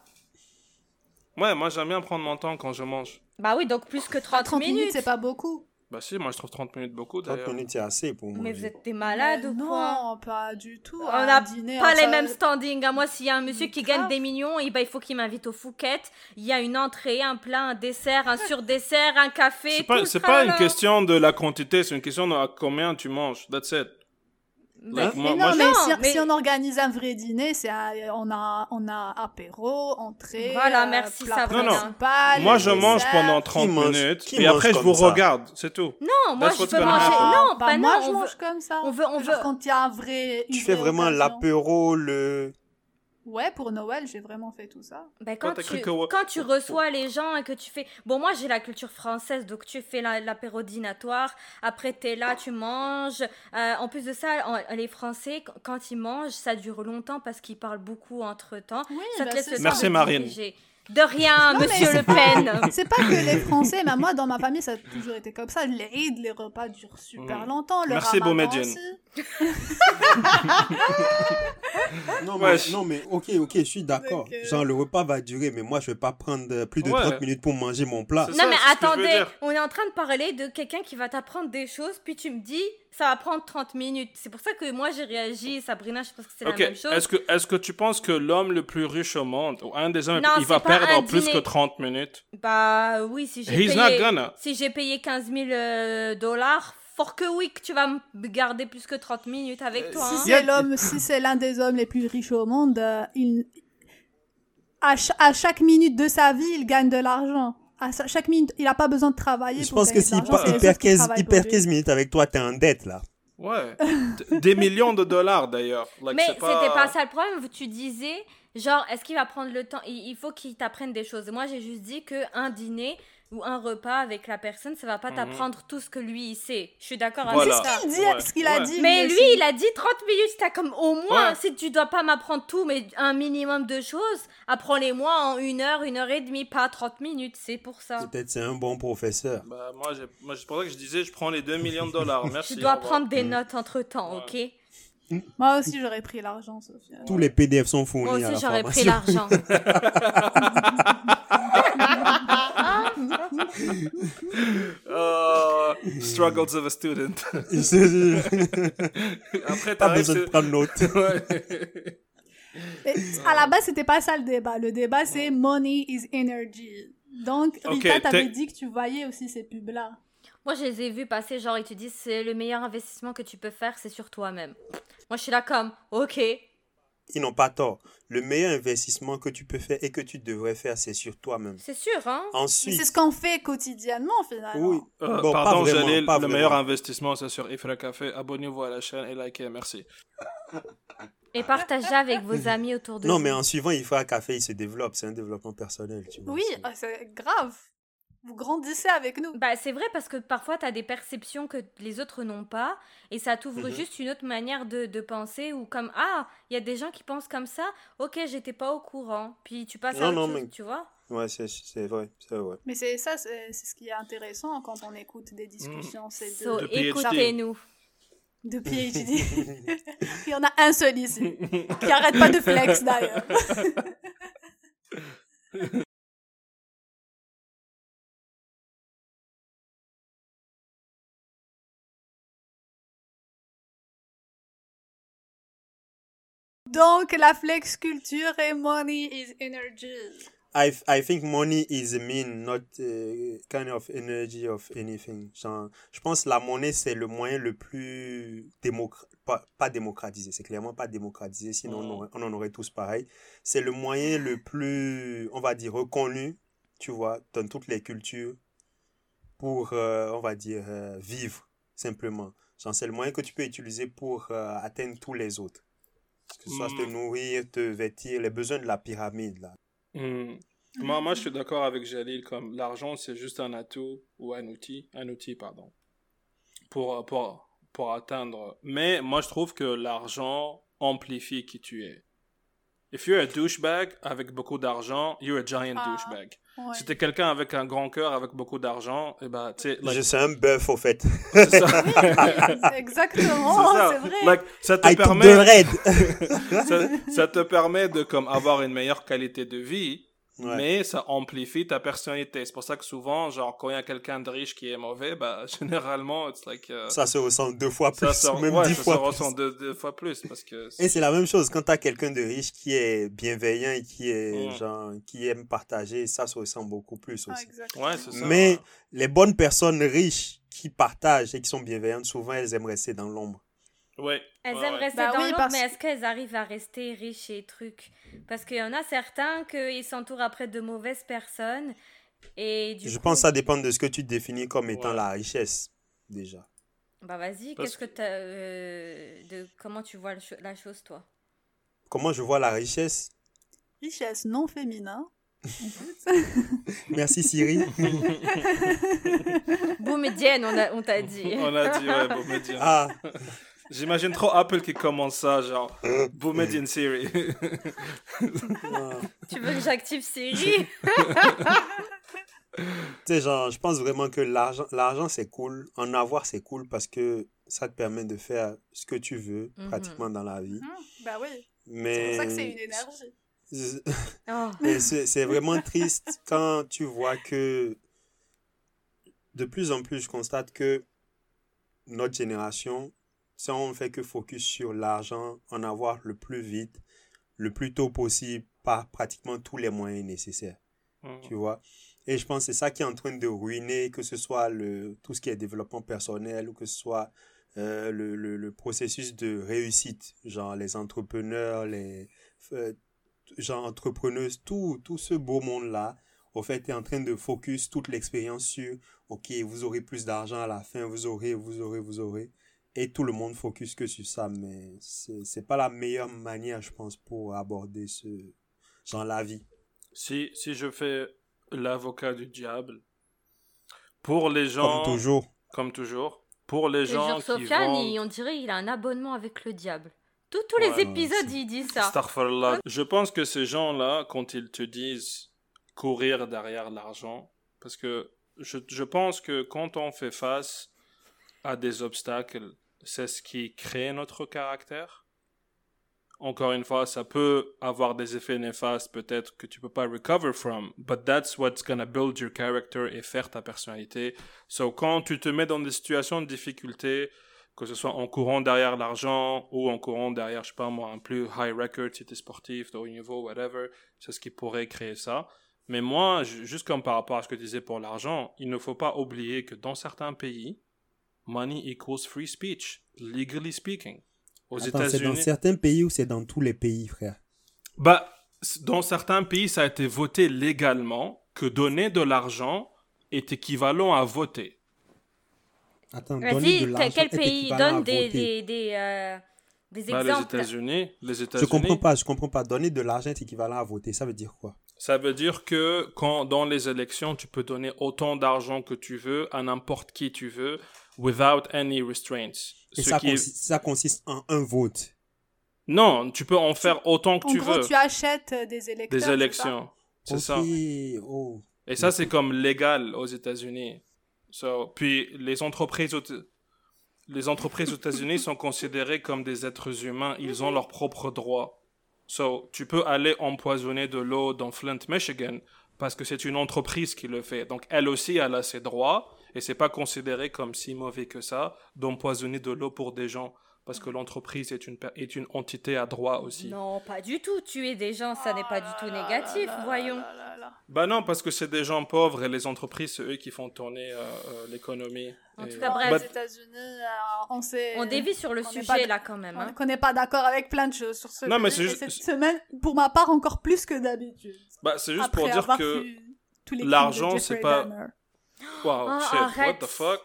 Ouais, moi j'aime bien prendre mon temps quand je mange. Bah oui, donc plus que 30, 30 minutes, minutes. c'est pas beaucoup. Bah si, moi je trouve 30 minutes beaucoup 30 d'ailleurs. minutes, c'est assez pour moi. Mais vous êtes des malades ou quoi Non, pas du tout. On n'a pas les mêmes standings. À moi, s'il y a un monsieur qui gagne des millions, et ben, il faut qu'il m'invite au Fouquet. Il y a une entrée, un plat, un dessert, un surdessert, un café. C'est pas, pas une question de la quantité, c'est une question de à combien tu manges. That's it. Mais- Like, Mais moi, non, moi, mais, Non, si, mais- si on organise un vrai dîner, c'est un- on a on a apéro, entrée, Voilà, euh, merci, plat non. principal, Moi je mange pendant 30 mange- minutes et après je vous ça regarde, c'est tout. Non, moi, That's je peux manger. happen. Non, Bah, pas moi non. je on mange veut- comme ça. on veut- on veut- quand il y a un vrai Tu fais vraiment l'apéro, le. Ouais, pour Noël, j'ai vraiment fait tout ça. Ben, Quand tu, que- quand tu reçois les gens et que tu fais... Bon, moi, j'ai la culture française, donc tu fais la- l'apéro dînatoire. Après, t'es là, tu manges. Euh, en plus de ça, en- les Français, qu- quand ils mangent, ça dure longtemps parce qu'ils parlent beaucoup entre-temps. Oui, Ça bah, te laisse le temps Merci, de Marine. diriger. De rien, Non, monsieur Le Pen. C'est pas que les Français, mais moi, dans ma famille, ça a toujours été comme ça. Les Eid, les repas durent super Mm. longtemps. Le Merci, aussi. Non, mais, non, mais ok, ok, je suis d'accord. Euh, Genre, le repas va durer, mais moi, je vais pas prendre plus de Ouais. 30 minutes pour manger mon plat. Non ça, mais attendez, on est en train de parler de quelqu'un qui va t'apprendre des choses, puis tu me dis ça va prendre 30 minutes. C'est pour ça que moi j'ai réagi, Sabrina, je pense que c'est la même chose. est-ce que, est que tu penses que l'homme le plus riche au monde, ou un des hommes, Non, il va perdre un plus dîner. que 30 minutes? Bah oui, si j'ai He's not payé, gonna. si j'ai payé 15 000 euh, dollars, fort que oui que tu vas me garder plus que 30 minutes avec Euh, toi. Si hein. c'est l'homme, si c'est l'un des hommes les plus riches au monde, euh, il, à, ch- à chaque minute de sa vie, il gagne de l'argent. À chaque minute, il a pas besoin de travailler. Je pour pense que s'il perd autres qui 15 travaillent il pour perd lui. 15 minutes avec toi, t'es en dette, là. Ouais. Des millions de dollars d'ailleurs. Like, Mais c'était pas pas ça le problème. Tu disais, genre, est-ce qu'il va prendre le temps? Il il faut qu'il t'apprenne des choses. Moi, j'ai juste dit que un dîner ou un repas avec la personne, ça va pas Mhm. t'apprendre tout ce que lui il sait. Je suis d'accord Voilà. avec ça. Il dit Ouais, ce qu'il a ouais. dit. Mais lui aussi. il a dit 30 minutes. T'as comme au moins, Ouais. si tu dois pas m'apprendre tout, mais un minimum de choses, apprends-les-moi en une heure, une heure et demie, pas 30 minutes. C'est pour ça. Peut-être c'est un bon professeur. Bah, moi, c'est pour ça que je disais, je prends les 2 millions de dollars. Merci. Tu dois prendre des notes entre temps, Ouais. ok? Moi aussi, j'aurais pris l'argent, Sophia. Tous les PDF sont fournis Moi à la aussi, j'aurais pris l'argent. Euh, struggles of a student. Après, t'arrives besoin de prendre note. Ouais. À la base, c'était pas ça le débat. Le débat, c'est money is energy. Donc, Rita, t'avais t'es- dit que tu voyais aussi ces pubs-là. Moi, je les ai vus passer, genre, ils te disent c'est le meilleur investissement que tu peux faire, c'est sur toi-même. Moi, je suis là comme, ok. Ils n'ont pas tort. Le meilleur investissement que tu peux faire et que tu devrais faire, c'est sur toi-même. C'est sûr, hein Ensuite, c'est ce qu'on fait quotidiennement, finalement. oui. Euh, Bon, pas pardon, vraiment, Jalil, pas le vraiment. meilleur investissement, c'est sur Ifra Café. Abonnez-vous à la chaîne et likez, merci. Et partagez avec vos amis autour de Non, vous. mais en suivant, il faut un café, il se développe. C'est un développement personnel, tu vois. Oui, c'est- ah, c'est grave. Vous grandissez avec nous. Bah, c'est vrai parce que parfois, tu as des perceptions que les autres n'ont pas et ça t'ouvre Mhm. juste une autre manière de, de penser ou comme, ah, il y a des gens qui pensent comme ça, ok, j'étais pas au courant. Puis tu passes à Non, autre non, chose, mais- tu vois Ouais, c'est c'est vrai, c'est vrai. Mais c'est ça, c'est c'est ce qui est intéressant quand on écoute des discussions. C'est de, So, écoutez-nous. de PhD. Il y en a un seul ici, qui arrête pas de flex d'ailleurs. Donc, la flex culture et money is energy. I, I think money is a mean, not a kind of energy of anything. Genre, je pense que la monnaie, c'est le moyen le plus démocra pas, pas démocratisé. C'est clairement pas démocratisé, sinon on, aurait- on en aurait tous pareil. C'est le moyen le plus, on va dire, reconnu, tu vois, dans toutes les cultures pour, euh, on va dire, euh, vivre, simplement. Genre, c'est le moyen que tu peux utiliser pour euh, atteindre tous les autres. Que ce soit te Mm. nourrir, te vêtir, les besoins de la pyramide, là. Hmm. Moi, moi, je suis d'accord avec Jalil, comme l'argent, c'est juste un atout ou un outil, un outil, pardon, pour, pour, pour atteindre. Mais moi, je trouve que l'argent amplifie qui tu es. If you're a douchebag avec beaucoup d'argent, you're a giant Ah. douchebag. Ouais. Si t'es quelqu'un avec un grand cœur, avec beaucoup d'argent, et ben, tu sais, like, Je suis un bœuf, au fait. c'est ça. Exactement, C'est vrai. Like, ça te I took permet, the red. ça, ça te permet de comme avoir une meilleure qualité de vie, Ouais. mais ça amplifie ta personnalité. C'est pour ça que souvent, genre, quand il y a quelqu'un de riche qui est mauvais, bah, généralement, it's like, euh, Ça se ressent deux fois plus, ça se- même ouais, dix ça fois se plus. ressent deux, deux fois plus parce que. Et c'est la même chose quand tu as quelqu'un de riche qui est bienveillant et qui est Mm. genre qui aime partager, ça se ressent beaucoup plus Ah, aussi. exactement. Ouais, c'est ça. Mais les bonnes personnes riches qui partagent et qui sont bienveillantes, souvent elles aiment rester dans l'ombre. Ouais. Elles ouais, aiment ouais. rester Bah dans oui, l'ombre, parce- mais est-ce qu'elles arrivent à rester riches et trucs? Parce qu'il y en a certains qu'ils s'entourent après de mauvaises personnes. Et du Je coup, pense que ça dépend de ce que tu définis comme étant Ouais. la richesse déjà. Bah vas-y, Parce qu'est-ce que t'as... euh, de comment tu vois cho- la chose, toi? Comment je vois la richesse? Richesse non féminin. Merci Siri. Boum, Diane, on, a- on t'a dit. On a dit, ouais, bon, me dire. ah, J'imagine trop Apple qui commence ça, genre, vous mettez une Siri. tu veux que j'active Siri? Tu sais, genre, je pense vraiment que l'argent, l'argent c'est cool. En avoir, c'est cool parce que ça te permet de faire ce que tu veux, Mhm. pratiquement dans la vie. Mmh, bah oui. C'est Mais. pour ça que c'est une énergie. Oh. C'est c'est vraiment triste quand tu vois que de plus en plus, je constate que notre génération, si on fait que focus sur l'argent, en avoir le plus vite, le plus tôt possible, par pratiquement tous les moyens nécessaires. Tu vois? Et je pense que c'est ça qui est en train de ruiner, que ce soit le, tout ce qui est développement personnel ou que ce soit euh, le, le, le processus de réussite, genre les entrepreneurs, les euh, genre entrepreneuses, tout, tout ce beau monde-là, au fait, est en train de focus toute l'expérience sur, OK, vous aurez plus d'argent à la fin, vous aurez, vous aurez, vous aurez. Et tout le monde focus que sur ça, mais c'est c'est pas la meilleure manière, je pense, pour aborder ce, genre la vie. Si, si je fais l'avocat du diable, pour les gens. Comme toujours. Comme toujours. Pour les Et gens qui Sofiane, vendent... il- on dirait il a un abonnement avec le diable. Tous, tous Ouais, les épisodes, il dit ça. Astaghfirullah. Je pense que ces gens-là, quand ils te disent courir derrière l'argent, parce que je, je pense que quand on fait face à des obstacles, c'est ce qui crée notre caractère. Encore une fois, ça peut avoir des effets néfastes, peut-être que tu peux pas recover from, but that's what's gonna build your character et faire ta personnalité. So, quand tu te mets dans des situations de difficulté, que ce soit en courant derrière l'argent ou en courant derrière, je sais pas moi, un plus high record si t'es sportif, de haut niveau, whatever, c'est ce qui pourrait créer ça. Mais moi, ju- juste comme par rapport à ce que tu disais pour l'argent, il ne faut pas oublier que dans certains pays, money equals free speech, legally speaking. Aux Attends, c'est dans États-Unis, certains pays ou c'est dans tous les pays, frère? bah, dans certains pays, ça a été voté légalement que donner de l'argent est équivalent à voter. Attends, donner de quel- l'argent quel est pays donne des, voter? des, des, euh, des Bah, les États-Unis, les Je États-Unis. comprends pas, je comprends pas. Donner de l'argent est équivalent à voter. Ça veut dire quoi? Ça veut dire que quand dans les élections, tu peux donner autant d'argent que tu veux à n'importe qui tu veux, without any restraints. Et Ce ça, qui est- consiste, ça consiste en un vote. Non, tu peux en faire autant que En tu gros, veux. tu achètes euh, des électeurs. Des élections. C'est ça. oh. Et ça, c'est comme légal aux États-Unis. So, puis les entreprises aux, les entreprises aux États-Unis sont considérées comme des êtres humains. Ils ont leurs propres droits. So, tu peux aller empoisonner de l'eau dans Flint, Michigan, parce que c'est une entreprise qui le fait. Donc, elle aussi, elle a ses droits, et c'est pas considéré comme si mauvais que ça d'empoisonner de l'eau pour des gens, parce que l'entreprise est une, est une entité à droit aussi. Non, pas du tout. Tuer des gens, ça n'est pas du tout négatif, voyons. Ah là là. Bah non, parce que c'est des gens pauvres et les entreprises, c'est eux qui font tourner euh, euh, l'économie. En Et- tout cas, Bon, bref. aux Bah, États-Unis, euh, on sait. On dévie sur le on sujet pas- là quand même. On hein. qu'on n'est pas d'accord avec plein de choses sur ce Non, mais juste- cette semaine, pour ma part, encore plus que d'habitude. Bah, c'est juste Après pour dire que. l'argent, c'est pas-. Wow, Ah, shit, what arrête. the fuck?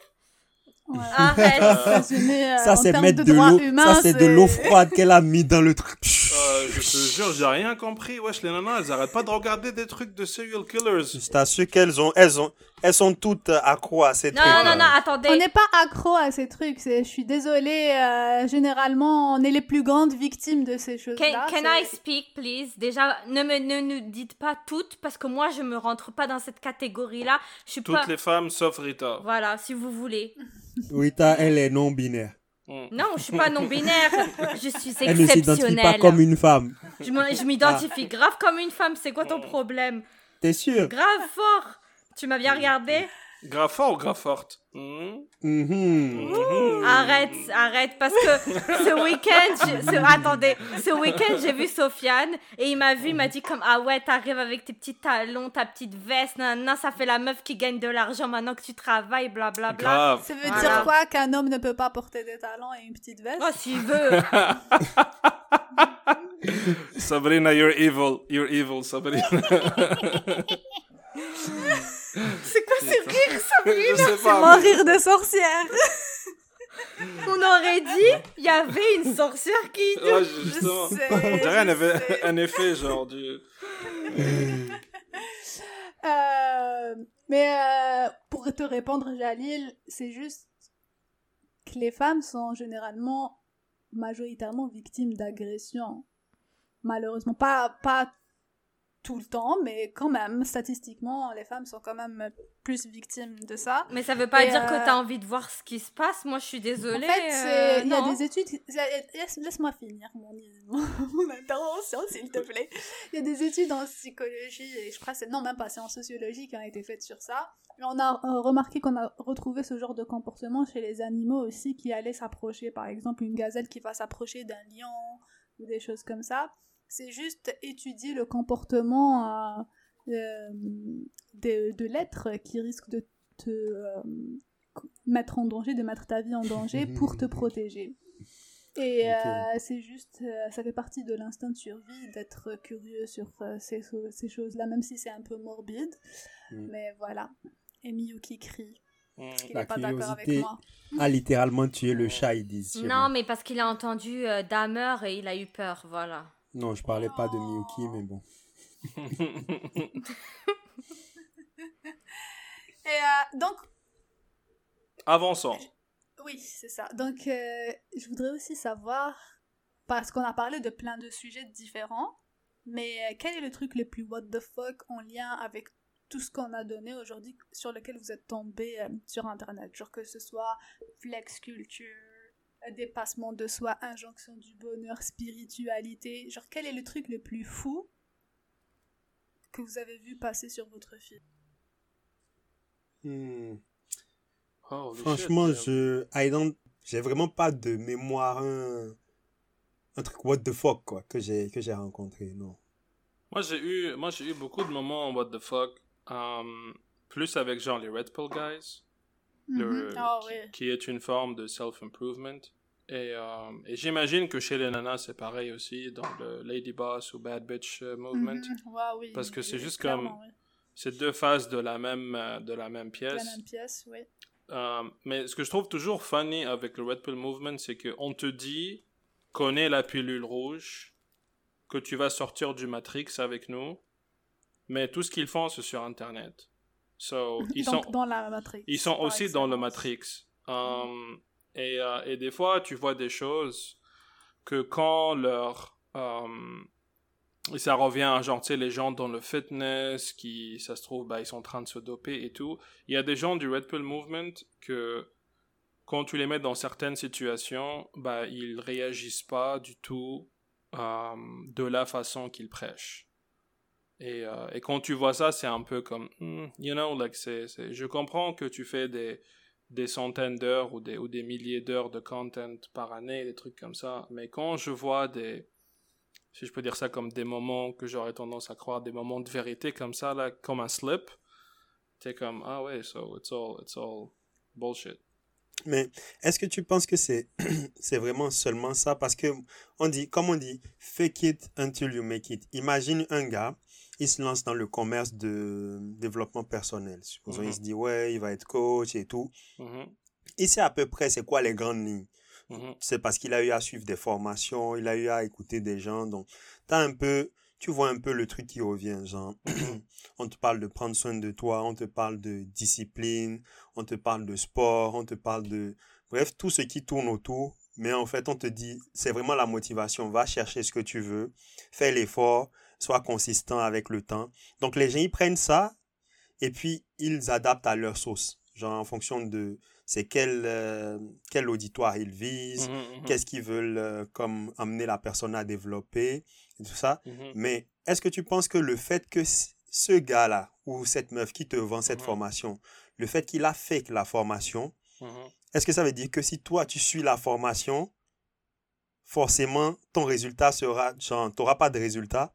Arrête. Euh, Ça, en c'est mettre de l'eau. Ça, c'est de l'eau froide qu'elle a mis dans le truc. Euh, je te jure, j'ai rien compris. Wesh, les nanas, elles arrêtent pas de regarder des trucs de serial killers. Je t'assure qu'elles ont, elles ont, elles sont toutes euh, accro à ces Non, trucs. non, non, non, attendez. On n'est pas accro à ces trucs. Je suis désolée. euh, généralement, on est les plus grandes victimes de ces Can, choses-là. can I speak, please? Déjà, ne me ne nous dites pas toutes, parce que moi, je me rentre pas dans cette catégorie-là. Je suis Toutes pas... les femmes sauf Rita. Voilà, si vous voulez. Rita, elle est non-binaire. Mm. Non, je suis pas non-binaire. Je suis Elle ne s'identifie pas exceptionnelle. comme une femme. Je me- je m'identifie grave comme une femme. C'est quoi ton Mm. problème? T'es sûr? Grave fort. Tu m'as bien regardé Grave fort ou? Mm. Mhm. Mhm. Arrête, arrête, parce que ce week-end, ce- attendez, ce week-end, j'ai vu Sofiane et il m'a vu, il m'a dit comme ah ouais, t'arrives avec tes petits talons, ta petite veste, nan, nan, ça fait la meuf qui gagne de l'argent maintenant que tu travailles, blablabla. Grave. Ça veut Voilà. dire quoi qu'un homme ne peut pas porter des talons et une petite veste? Oh, s'il veut. Sabrina, you're evil. You're evil, Sabrina. C'est quoi ce rire, ça je sais C'est mon rire de sorcière. On aurait dit, il y avait une sorcière qui. Ouais, justement. Je sais, On dirait je un effet, sais. un effet genre du. Euh, mais euh, pour te répondre, Jalil, c'est juste que les femmes sont généralement majoritairement victimes d'agressions. Malheureusement, pas, pas tout le temps, mais quand même, statistiquement, les femmes sont quand même plus victimes de ça. Mais ça veut pas Et, dire que euh, tu as envie de voir ce qui se passe. Moi, je suis désolée. En fait, euh, il y a des études. Laisse- Laisse-moi finir mon, mon intervention, s'il te plaît. Il y a des études en psychologie, et je crois que c'est. Non, même pas, c'est en sociologie qui ont été faites sur ça. Et on a euh, remarqué qu'on a retrouvé ce genre de comportement chez les animaux aussi qui allaient s'approcher. Par exemple, une gazelle qui va s'approcher d'un lion ou des choses comme ça. C'est juste étudier le comportement euh, euh, de, de l'être qui risque de te euh, mettre en danger, de mettre ta vie en danger pour te protéger. Et euh, c'est juste, euh, ça fait partie de l'instinct de survie d'être curieux sur euh, ces, choses-là, même si c'est un peu morbide. Mm. Mais voilà. Et Miyuki crie. Mm. Il La n'est pas d'accord avec moi. a littéralement tué le chat, ils disent. Non, mais parce qu'il a entendu euh, Dahmer et il a eu peur, voilà. Non, je parlais pas de Miyuki, mais bon. Et euh, donc, Avançons. oui, c'est ça. Donc, euh, je voudrais aussi savoir, parce qu'on a parlé de plein de sujets différents, mais euh, quel est le truc le plus what the fuck en lien avec tout ce qu'on a donné aujourd'hui sur lequel vous êtes tombé euh, sur Internet? Genre que ce soit flex culture, dépassement de soi, injonction du bonheur, spiritualité. Genre, quel est le truc le plus fou que vous avez vu passer sur votre fil Hmm. Holy Franchement, shit. je. I don't- J'ai vraiment pas de mémoire, un, un truc what the fuck, quoi, que j'ai que j'ai rencontré, non. Moi, j'ai eu, moi, j'ai eu beaucoup de moments en what the fuck. um, plus avec genre les Red Pill Guys. Le- Mhm. Ah qui, oui. qui est une forme de self-improvement. Et, euh, et j'imagine que chez les nanas, c'est pareil aussi, dans le Lady Boss ou Bad Bitch euh, Movement. Mhm. Oui, Parce que c'est juste comme- oui. C'est deux faces de la même, euh, de la même La pièce. même pièce, oui. Euh, mais ce que je trouve toujours funny avec le Red Pill Movement, c'est qu'on te dit, connais la pilule rouge, que tu vas sortir du Matrix avec nous, mais tout ce qu'ils font, c'est sur Internet. So, ils Donc, sont, dans la Matrix. ils sont par aussi dans le excellence. Matrix. Um, et, euh, et des fois, tu vois des choses que quand leur... um, et ça revient à genre, tu sais, les gens dans le fitness, qui, ça se trouve, bah, ils sont en train de se doper et tout. Il y a des gens du Red Pill Movement que, quand tu les mets dans certaines situations, bah, ils réagissent pas du tout um, de la façon qu'ils prêchent. Et, euh, et quand tu vois ça, c'est un peu comme, hmm, you know, like c'est- je comprends que tu fais des, des centaines d'heures ou des, ou des milliers d'heures de content par année, des trucs comme ça, mais quand je vois des, si je peux dire ça comme des moments que j'aurais tendance à croire, des moments de vérité comme ça, là, comme un slip, t'es comme, ah ouais, so it's all, it's all bullshit. Mais est-ce que tu penses que c'est c'est vraiment seulement ça? Parce que on dit, comme on dit, fake it until you make it. Imagine un gars, il se lance dans le commerce de développement personnel. Supposons, Mhm. il se dit, ouais, il va être coach et tout. Mhm, Il sait à peu près c'est quoi les grandes lignes. mhm, C'est parce qu'il a eu à suivre des formations, il a eu à écouter des gens. Donc, t'as un peu, tu vois un peu le truc qui revient, genre, on te parle de prendre soin de toi, on te parle de discipline, on te parle de sport, on te parle de, bref, tout ce qui tourne autour. Mais en fait, on te dit, c'est vraiment la motivation. Va chercher ce que tu veux, fais l'effort, sois consistant avec le temps. Donc, les gens, ils prennent ça et puis ils adaptent à leur sauce. Genre, en fonction de, c'est quel, euh, quel auditoire ils visent, mhm, mhm, qu'est-ce qu'ils veulent euh, comme amener la personne à développer et tout ça. mhm. Mais est-ce que tu penses que le fait que ce gars-là ou cette meuf qui te vend cette formation, le fait qu'il a fait la formation, est-ce que ça veut dire que si toi tu suis la formation, forcément ton résultat sera, genre, t'auras pas de résultat?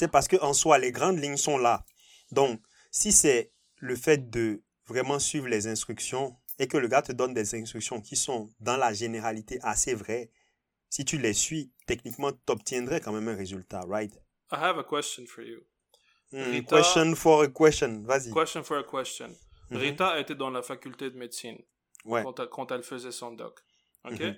C'est parce que en soi, les grandes lignes sont là. Donc, si c'est le fait de vraiment suivre les instructions et que le gars te donne des instructions qui sont dans la généralité assez vraies, si tu les suis, techniquement, tu obtiendrais quand même un résultat, right? I have a question for you. Hmm, Rita- question for a question, vas-y. Question for a question. Mhm. Rita était dans la faculté de médecine Ouais. quand, elle, quand elle faisait son doc. Ok? Mhm.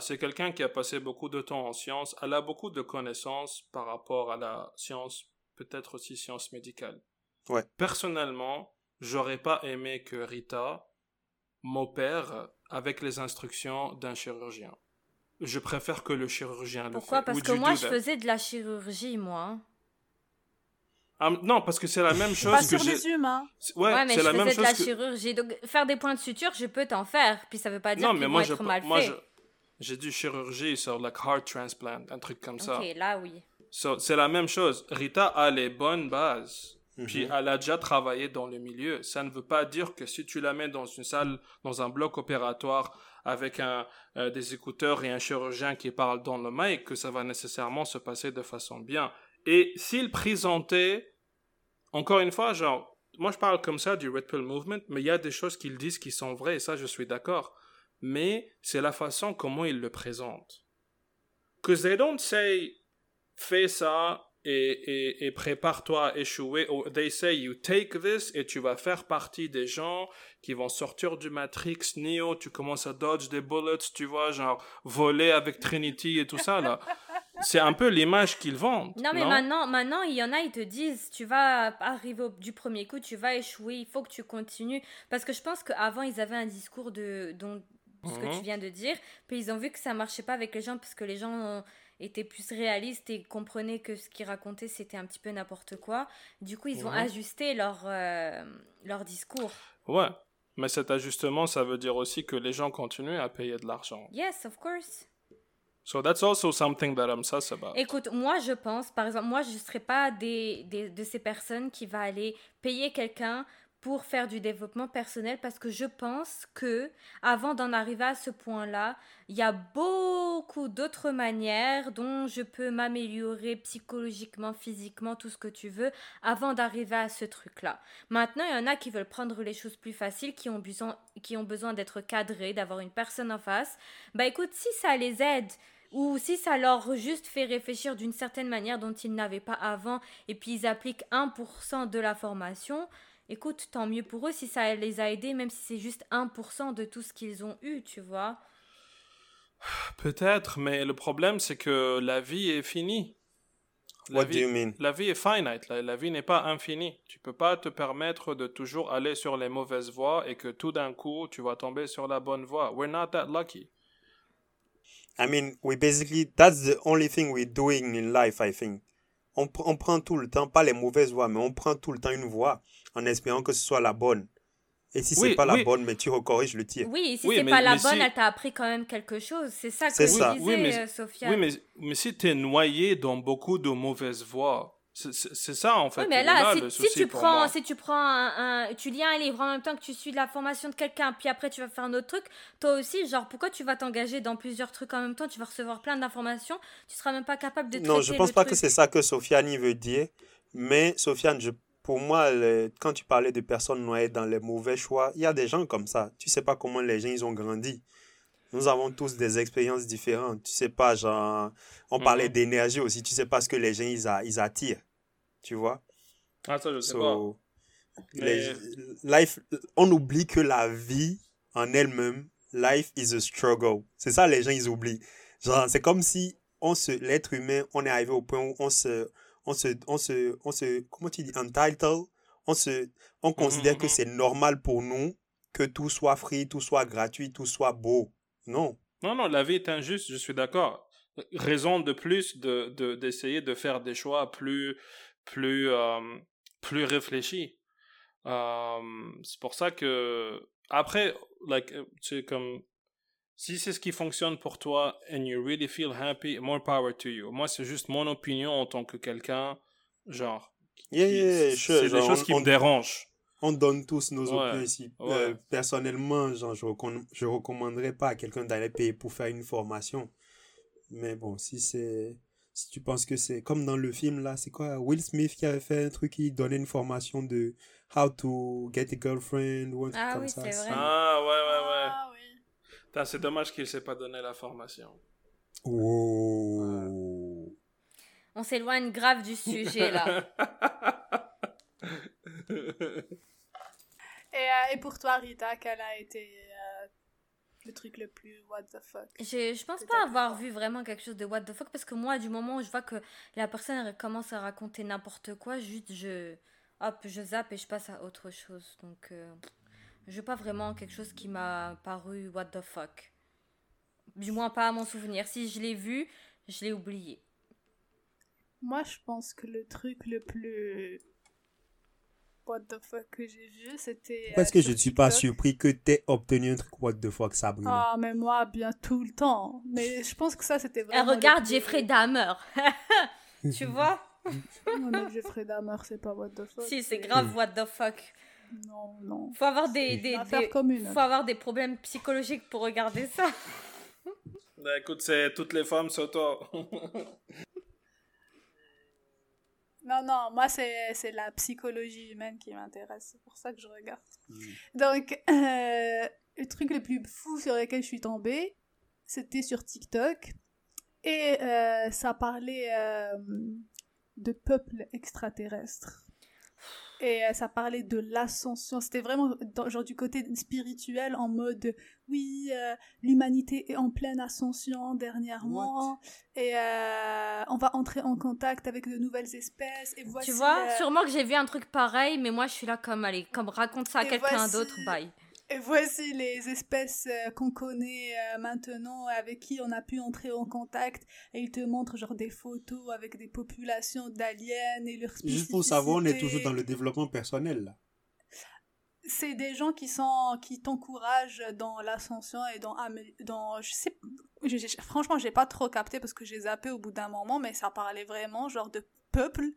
C'est quelqu'un qui a passé beaucoup de temps en sciences. Elle a beaucoup de connaissances par rapport à la science, peut-être aussi science médicale. Ouais. Personnellement, j'aurais pas aimé que Rita m'opère avec les instructions d'un chirurgien. je préfère que le chirurgien le Pourquoi? Parce Would que moi, je that? faisais de la chirurgie, moi. Ah, non, parce que c'est la même chose Pas que sur des humains. c'est- Ouais, Ouais, mais c'est je la faisais même de chose la que. chirurgie. Donc, faire des points de suture, je peux t'en faire. Puis ça veut pas dire Non, qu'ils mais moi, être je, mal moi, je- j'ai dit chirurgie sur like heart transplant, un truc comme ça. Ok, là, oui. So, c'est la même chose. Rita a les bonnes bases. Mhm. Puis elle a déjà travaillé dans le milieu. Ça ne veut pas dire que si tu la mets dans une salle, dans un bloc opératoire avec un, euh, des écouteurs et un chirurgien qui parle dans le mic, que ça va nécessairement se passer de façon bien. Et s'il présentait, encore une fois, genre, moi je parle comme ça du Red Pill Movement, mais il y a des choses qu'ils disent qui sont vraies, et ça je suis d'accord. Mais c'est la façon comment ils le présentent. Because they don't say, fais ça et, et, et prépare-toi à échouer. Or they say you take this et tu vas faire partie des gens qui vont sortir du Matrix, Neo, tu commences à dodge des bullets, tu vois, genre voler avec Trinity et tout ça là. C'est un peu l'image qu'ils vendent. Non, mais maintenant, maintenant, il y en a, ils te disent, tu vas arriver au- du premier coup, tu vas échouer, il faut que tu continues. Parce que je pense qu'avant, ils avaient un discours de, dont, ce que Mhm. tu viens de dire, puis ils ont vu que ça marchait pas avec les gens, parce que les gens euh, étaient plus réalistes et comprenaient que ce qu'ils racontaient, c'était un petit peu n'importe quoi. Du coup, ils ont Mhm. ajusté leur, euh, leur discours. Ouais. Mais cet ajustement, ça veut dire aussi que les gens continuent à payer de l'argent. Yes, of course. So that's also something that I'm sus about. Écoute, moi je pense, par exemple, moi je ne serais pas des, des- de ces personnes qui va aller payer quelqu'un pour faire du développement personnel parce que je pense que avant d'en arriver à ce point-là, il y a beaucoup d'autres manières dont je peux m'améliorer psychologiquement, physiquement, tout ce que tu veux avant d'arriver à ce truc-là. Maintenant, il y en a qui veulent prendre les choses plus faciles, qui ont besoin, qui ont besoin d'être cadrés, d'avoir une personne en face. Bah écoute, si ça les aide ou si ça leur juste fait réfléchir d'une certaine manière dont ils n'avaient pas avant et puis ils appliquent 1% de la formation, écoute, tant mieux pour eux si ça les a aidés, même si c'est juste 1% de tout ce qu'ils ont eu, tu vois. Peut-être, mais le problème, c'est que la vie est finie. La What vie, do you mean? La vie est finite. La, la vie n'est pas infinie. Tu peux pas te permettre de toujours aller sur les mauvaises voies et que tout d'un coup, tu vas tomber sur la bonne voie. We're not that lucky. I mean, we basically, that's the only thing we're doing in life, I think. On, on prend tout le temps, pas les mauvaises voies, mais on prend tout le temps une voie en espérant que ce soit la bonne. Et si Oui, c'est pas la oui. bonne, mais tu recorriges le tir. Oui, si Oui, c'est pas la mais bonne, si- elle t'a appris quand même quelque chose. C'est ça que je disais, Oui, mais- euh, Sophia. Oui, mais, mais si tu es noyé dans beaucoup de mauvaises voies, c'est- ça en fait. Oui, mais là, le si, tu prends, moi. si tu prends un, un- tu lis un livre en même temps que tu suis la formation de quelqu'un, puis après tu vas faire un autre truc, toi aussi, genre, pourquoi tu vas t'engager dans plusieurs trucs en même temps? Tu vas recevoir plein d'informations, tu seras même pas capable de Non, je pense le pas truc. que c'est ça que Sofiane y veut dire. Mais Sofiane, je, pour moi, le- quand tu parlais de personnes noyées dans les mauvais choix, il y a des gens comme ça. Tu sais pas comment les gens ils ont grandi. Nous avons tous des expériences différentes. Tu sais pas, genre, on parlait Mhm. d'énergie aussi. Tu sais pas ce que les gens ils, a- ils attirent. Tu vois? Ah, ça, je sais pas. So, Mais- les- life, on oublie que la vie en elle-même, life is a struggle. C'est ça les gens ils oublient. Genre, c'est comme si on se, l'être humain, on est arrivé au point où on se, on se, on se, on se, comment tu dis, entitled? On se, on considère que mhm. c'est normal pour nous que tout soit free, tout soit gratuit, tout soit beau. Non. Non, non, la vie est injuste, je suis d'accord. Raison de plus de de- d'essayer de, faire des choix plus plus euh, plus réfléchis. Euh, c'est pour ça que après, like, euh, tu sais, comme si c'est ce qui fonctionne pour toi and you really feel happy, more power to you. Moi, c'est juste mon opinion en tant que quelqu'un, genre. Yeah, yeah, c'est sure, c'est des choses on- qui on- me dérangent. On donne tous nos Ouais, opinions ici. ouais. Euh, personnellement, genre, je ne je recommanderais pas à quelqu'un d'aller payer pour faire une formation. Mais bon, si c'est. Si tu penses que c'est comme dans le film là, c'est quoi Will Smith qui avait fait un truc qui donnait une formation de how to get a girlfriend ou un truc Ah comme oui, ça. c'est vrai. Ah ouais ouais ouais. Ah oui. Putain, C'est dommage qu'il s'est pas donné la formation. Oh. On s'éloigne grave du sujet là. Et, euh, et pour toi, Rita, quel a été euh, le truc le plus what the fuck? Je, je pense pas avoir vu vraiment quelque chose de what the fuck parce que moi, du moment où je vois que la personne commence à raconter n'importe quoi, juste je, hop, je zappe et je passe à autre chose. Donc, euh, je pas vraiment quelque chose qui m'a paru what the fuck. Du moins pas à mon souvenir. Si je l'ai vu, je l'ai oublié. Moi, je pense que le truc le plus what the fuck que j'ai vu, c'était. Parce euh, que je ne suis pas surpris que t'aies obtenu un truc what the fuck, Sabrina. Ah, mais moi, bien tout le temps. Mais je pense que ça, c'était Elle vraiment. regarde le plus- Jeffrey Dahmer. tu vois? Non, mais Jeffrey Dahmer, c'est pas what the fuck. Si, c'est grave what the fuck. Non, non. Faut avoir des, des, des- commune. faut avoir des problèmes psychologiques pour regarder ça. Bah, écoute, c'est toutes les femmes sur toi. Non, non, moi, c'est c'est la psychologie humaine qui m'intéresse. C'est pour ça que je regarde. Mm. Donc, euh, le truc le plus fou sur lequel je suis tombée, c'était sur TikTok. Et euh, ça parlait euh, de peuples extraterrestres. Et euh, ça parlait de l'ascension. C'était vraiment dans- genre du côté spirituel en mode oui, euh, l'humanité est en pleine ascension dernièrement. Et euh, on va entrer en contact avec de nouvelles espèces. Et voici, tu vois, euh, sûrement que j'ai vu un truc pareil, mais moi je suis là comme, allez, comme raconte ça à quelqu'un voici- d'autre, bye. Et voici les espèces euh, qu'on connaît euh, maintenant, avec qui on a pu entrer en contact. Et ils te montrent genre des photos avec des populations d'aliens et leurs Juste pour savoir, on est toujours dans le développement personnel, là. C'est des gens qui sont qui t'encouragent dans l'ascension et dans dans je sais je- je- franchement j'ai pas trop capté parce que j'ai zappé au bout d'un moment mais ça parlait vraiment genre de peuples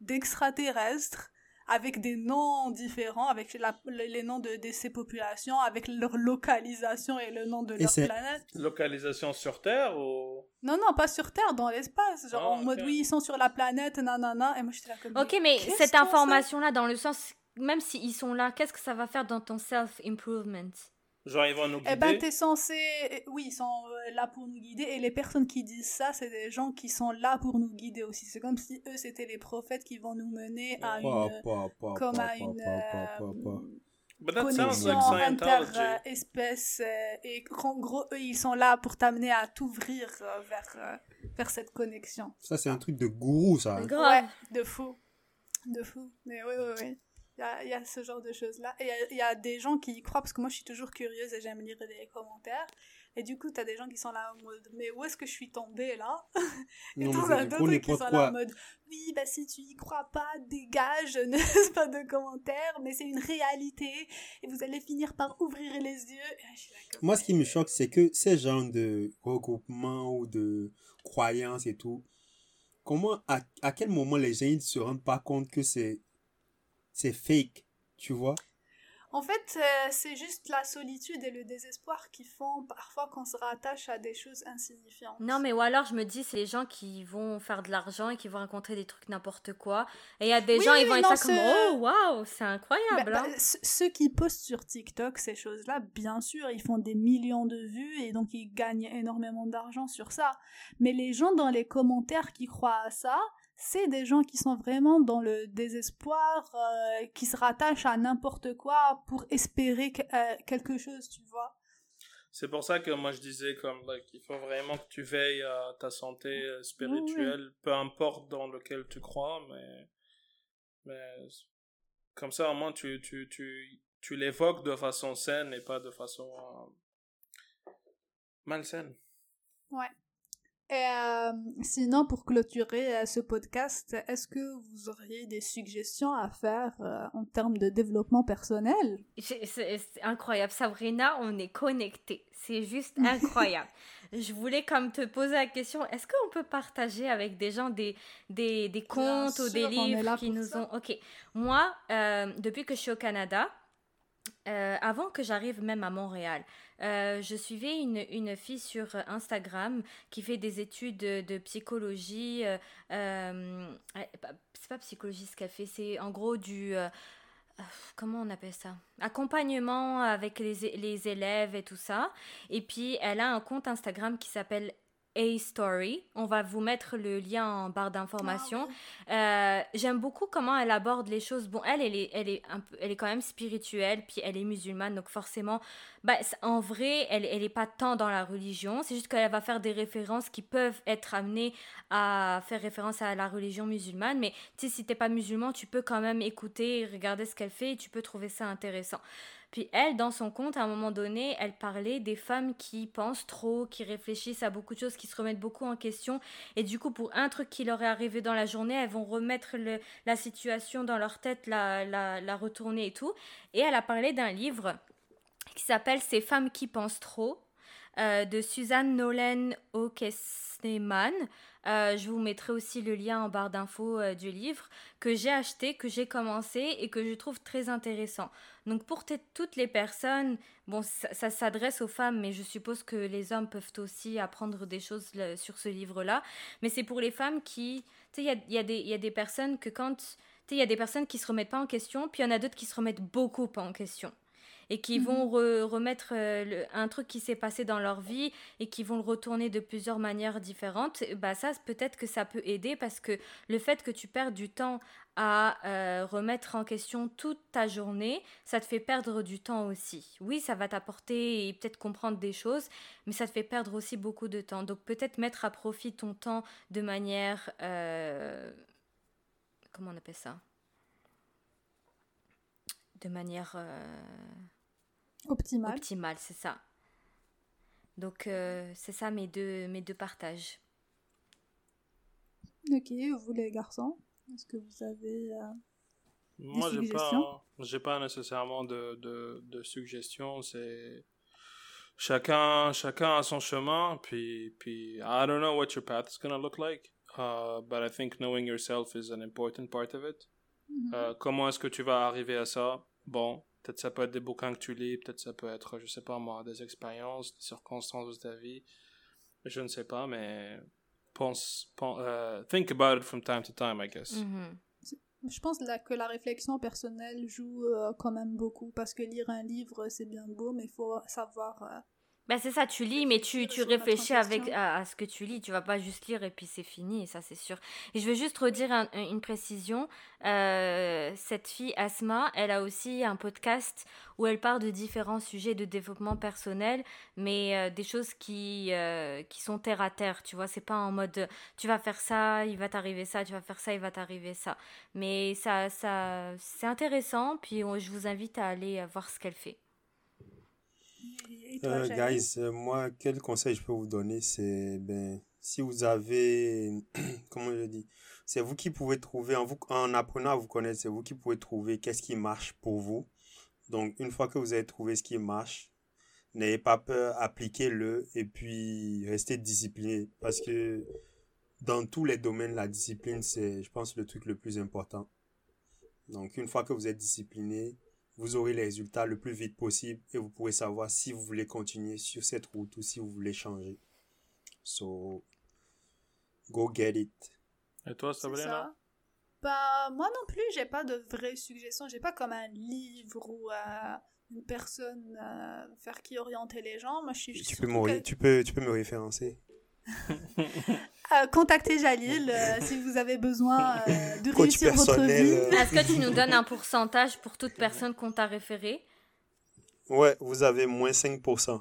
d'extraterrestres avec des noms différents avec la- les noms de, de ces populations avec leur localisation et le nom de Et leur planète. Localisation sur Terre ou? non non pas sur terre dans l'espace. Genre Ah, en mode oui ils sont sur la planète nanana. Et moi j'étais là comme Ok, mais cette information-là, dans le sens, même s'ils sont là, qu'est-ce que ça va faire dans ton self-improvement? Genre, ils vont nous guider. Eh ben, t'es censé. Oui, ils sont euh, là pour nous guider. Et les personnes qui disent ça, c'est des gens qui sont là pour nous guider aussi. C'est comme si eux, c'était les prophètes qui vont nous mener à une. Comme à une. sounds connexion inter-espèces. euh, et qu'en gros, eux, ils sont là pour t'amener à t'ouvrir euh, vers, euh, vers cette connexion. Ça, c'est un truc de gourou, ça. hein. Grave. Ouais, de fou. De fou. Mais oui, oui, oui. Il y a, y a ce genre de choses-là. Et il y a- il y, a des gens qui y croient, parce que moi je suis toujours curieuse et j'aime lire les commentaires. Et du coup, t'as des gens qui sont là en mode, mais où est-ce que je suis tombée là? Et t'en as d'autres qui sont n'importe là en quoi. mode, oui, bah si tu y crois pas, dégage, ne laisse pas de commentaires, mais c'est une réalité et vous allez finir par ouvrir les yeux. Et je suis là comme, Moi, ce qui me choque, c'est que ces genres de regroupements ou de croyances et tout, comment, à, à quel moment les gens ne se rendent pas compte que c'est, c'est fake, tu vois? En fait, euh, c'est juste la solitude et le désespoir qui font parfois qu'on se rattache à des choses insignifiantes. Non, mais ou alors je me dis, c'est les gens qui vont faire de l'argent et qui vont raconter des trucs n'importe quoi. Et il y a des Oui, gens, ils vont être non, là comme, c'est- oh, waouh, c'est Bah, incroyable. bah, hein. ce- ceux qui postent sur TikTok ces choses-là, bien sûr, ils font des millions de vues et donc ils gagnent énormément d'argent sur ça. Mais les gens dans les commentaires qui croient à ça, c'est des gens qui sont vraiment dans le désespoir, euh, qui se rattachent à n'importe quoi pour espérer que- euh, quelque chose, tu vois. C'est pour ça que moi je disais comme like, il faut vraiment que tu veilles à ta santé euh, spirituelle, peu importe dans lequel tu crois, mais, mais comme ça au moins tu, tu, tu, tu l'évoques de façon saine et pas de façon euh, malsaine. Ouais. Et euh, sinon, pour clôturer euh, ce podcast, est-ce que vous auriez des suggestions à faire euh, en termes de développement personnel? C'est incroyable. Sabrina, on est connectés. C'est juste incroyable. Je voulais comme te poser la question, est-ce qu'on peut partager avec des gens des, des, des contes ou des livres qui nous ça. ont... Ok. Moi, euh, depuis que je suis au Canada, avant que j'arrive même à Montréal, euh, je suivais une, une fille sur Instagram qui fait des études de, psychologie. euh, euh, c'est pas psychologie ce qu'elle fait, c'est en gros du... euh, euh, comment on appelle ça? Accompagnement avec les, les élèves et tout ça. Et puis, elle a un compte Instagram qui s'appelle A-Story. On va vous mettre le lien en barre d'information. Ah Euh, J'aime beaucoup comment elle aborde les choses. Bon, elle, elle est, elle est, un peu, elle est quand même spirituelle, puis elle est musulmane, donc forcément, bah, en vrai, elle, elle est pas tant dans la religion. C'est juste qu'elle va faire des références qui peuvent être amenées à faire référence à la religion musulmane. Mais si t'es pas musulman, tu peux quand même écouter, regarder ce qu'elle fait, et tu peux trouver ça intéressant. Puis elle, dans son compte, à un moment donné, elle parlait des femmes qui pensent trop, qui réfléchissent à beaucoup de choses, qui se remettent beaucoup en question. Et du coup, pour un truc qui leur est arrivé dans la journée, elles vont remettre la situation dans leur tête, la retourner et tout. Et elle a parlé d'un livre qui s'appelle Ces femmes qui pensent trop. Euh, de Suzanne Nolan O'Kesneman. Euh, je vous mettrai aussi le lien en barre d'infos euh, du livre que j'ai acheté, que j'ai commencé et que je trouve très intéressant. Donc pour toutes les personnes, bon, ça, s'adresse aux femmes, mais je suppose que les hommes peuvent aussi apprendre des choses sur ce livre-là. Mais c'est pour les femmes qui, tu sais, il y a, y a, des personnes que quand, il y a des personnes qui se remettent pas en question, puis il y en a d'autres qui se remettent beaucoup pas en question et qui mhm. vont remettre euh, un truc qui s'est passé dans leur vie et qui vont le retourner de plusieurs manières différentes, bah ça peut-être que ça peut aider parce que le fait que tu perds du temps à euh, remettre en question toute ta journée, ça te fait perdre du temps aussi. Oui, ça va t'apporter et peut-être comprendre des choses, mais ça te fait perdre aussi beaucoup de temps. Donc peut-être mettre à profit ton temps de manière... Euh, comment on appelle ça? De manière... Optimal. Optimal, c'est ça. Donc, euh, c'est ça mes deux, mes deux partages. Ok, vous les garçons, est-ce que vous avez euh, Moi, j'ai pas, j'ai pas nécessairement de, de, de suggestions. C'est chacun, chacun a son chemin. Puis, puis, I don't know what your path is gonna look like, uh, but I think knowing yourself is an important part of it. Mm-hmm. Euh, comment est-ce que tu vas arriver à ça? Bon, Peut-être ça peut être des bouquins que tu lis, peut-être ça peut être, je sais pas moi, des expériences, des circonstances de ta vie. Je ne sais pas, mais pense, pense uh, think about it from time to time, I guess. Mm-hmm. Je pense là que la réflexion personnelle joue euh, quand même beaucoup parce que lire un livre c'est bien beau, mais il faut savoir euh, bah c'est ça, tu lis, mais tu, tu réfléchis avec, à, ce que tu lis. Tu vas pas juste lire et puis c'est fini, ça c'est sûr. Et je veux juste redire une précision. Euh, cette fille, Asma, elle a aussi un podcast où elle parle de différents sujets de développement personnel, mais euh, des choses qui, euh, qui sont terre à terre. Tu vois, c'est pas en mode tu vas faire ça, il va t'arriver ça, tu vas faire ça, il va t'arriver ça. Mais ça, ça c'est intéressant, puis je vous invite à aller voir ce qu'elle fait. Euh, guys, euh, moi, quel conseil je peux vous donner, c'est, ben, si vous avez, comment je dis, c'est vous qui pouvez trouver, en, vous, en apprenant à vous connaître, c'est vous qui pouvez trouver qu'est-ce qui marche pour vous. Donc, une fois que vous avez trouvé ce qui marche, n'ayez pas peur, appliquez-le et puis restez discipliné parce que dans tous les domaines, la discipline, c'est, je pense, le truc le plus important. Donc, une fois que vous êtes discipliné, vous aurez les résultats le plus vite possible et vous pourrez savoir si vous voulez continuer sur cette route ou si vous voulez changer. So, go get it. Et toi, Sabrina? Bah, moi non plus, j'ai pas de vraies suggestions. J'ai pas comme un livre ou euh, une personne euh, faire qui orienter les gens. Moi, je suis tu peux, tu, peux, tu peux me référencer Euh, contactez Jalil euh, si vous avez besoin euh, de réussir votre vie. Est-ce que tu nous donnes un pourcentage pour toute personne qu'on t'a référé Ouais, vous avez moins 5%.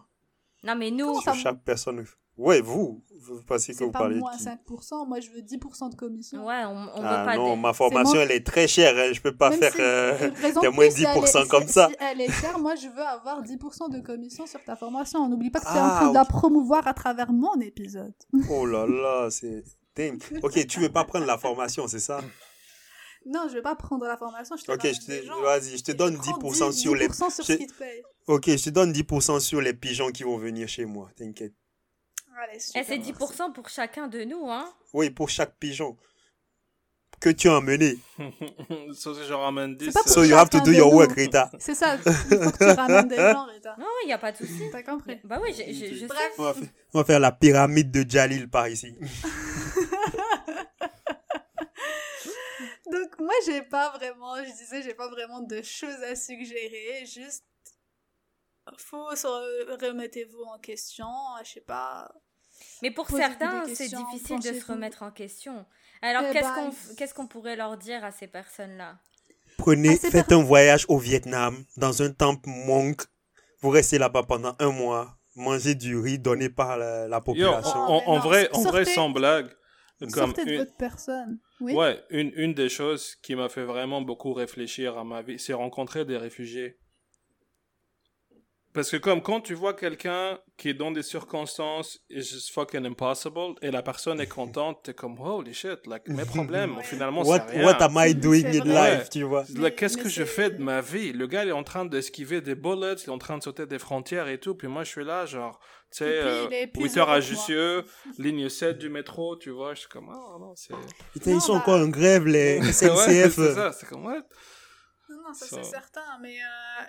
Non, mais nous. Sur chaque personne. Ouais, vous, vous pensez que vous parlez. moins 5%, moi je veux 10% de commission. Ouais, on, on ah veut pas. Non, ma formation elle est très chère, hein. je peux pas faire euh, moins 10% comme ça. Si elle est chère, moi je veux avoir 10% de commission sur ta formation. N'oublie pas que tu es en train de la promouvoir à travers mon épisode. Oh là là, c'est. Ok, tu veux pas prendre la formation, c'est ça? Non, je vais pas prendre la formation. Je te ok, vas-y, je te donne 10%, sur les. Sur ce qui te paye. Ok, je te donne 10% sur les pigeons qui vont venir chez moi, t'inquiète. Et eh, c'est 10% pour chacun de nous, hein Oui, pour chaque pigeon que tu as emmené. so, je ramène 10. So you have to do your work, Rita. C'est ça, il faut que tu ramènes des gens, Rita. Non, il n'y a pas de souci. T'as compris. Bah oui, je, je, je Bref. On va, faire, on va, faire, la pyramide de Jalil par ici. Donc moi, j'ai pas vraiment, je disais, j'ai pas vraiment de choses à suggérer, juste faut remettez-vous en question, je sais pas, mais pour certains, c'est difficile de se remettre en question. Alors, eh qu'est-ce ben, qu'on qu'est-ce qu'on pourrait leur dire à ces personnes-là? Prenez, faites un voyage au Vietnam, dans un temple monk. Vous restez là-bas pendant un mois, mangez du riz donné par la, population. en, vrai, en vrai, sans blague. Comme sortez de votre personne. Oui? Ouais, une, une des choses qui m'a fait vraiment beaucoup réfléchir à ma vie, c'est rencontrer des réfugiés. Parce que comme quand tu vois quelqu'un qui est dans des circonstances it's just fucking impossible et la personne est contente, t'es comme holy shit, like mes problèmes, Ouais. finalement What, c'est rien. what am I doing in life, tu vois? Like, Qu'est-ce que je fais de ma vie? Le gars il est en train d'esquiver des bullets, il est en train de sauter des frontières et tout, puis moi je suis là genre, tu sais, Et puis, euh, 8 heures à. Jussieu, ligne 7 du métro, tu vois, je suis comme ah non c'est... Putain, ils sont bah- encore en grève, les ouais, SNCF. c'est ça, c'est comme what? Non, non, ça Ça- c'est certain, mais euh,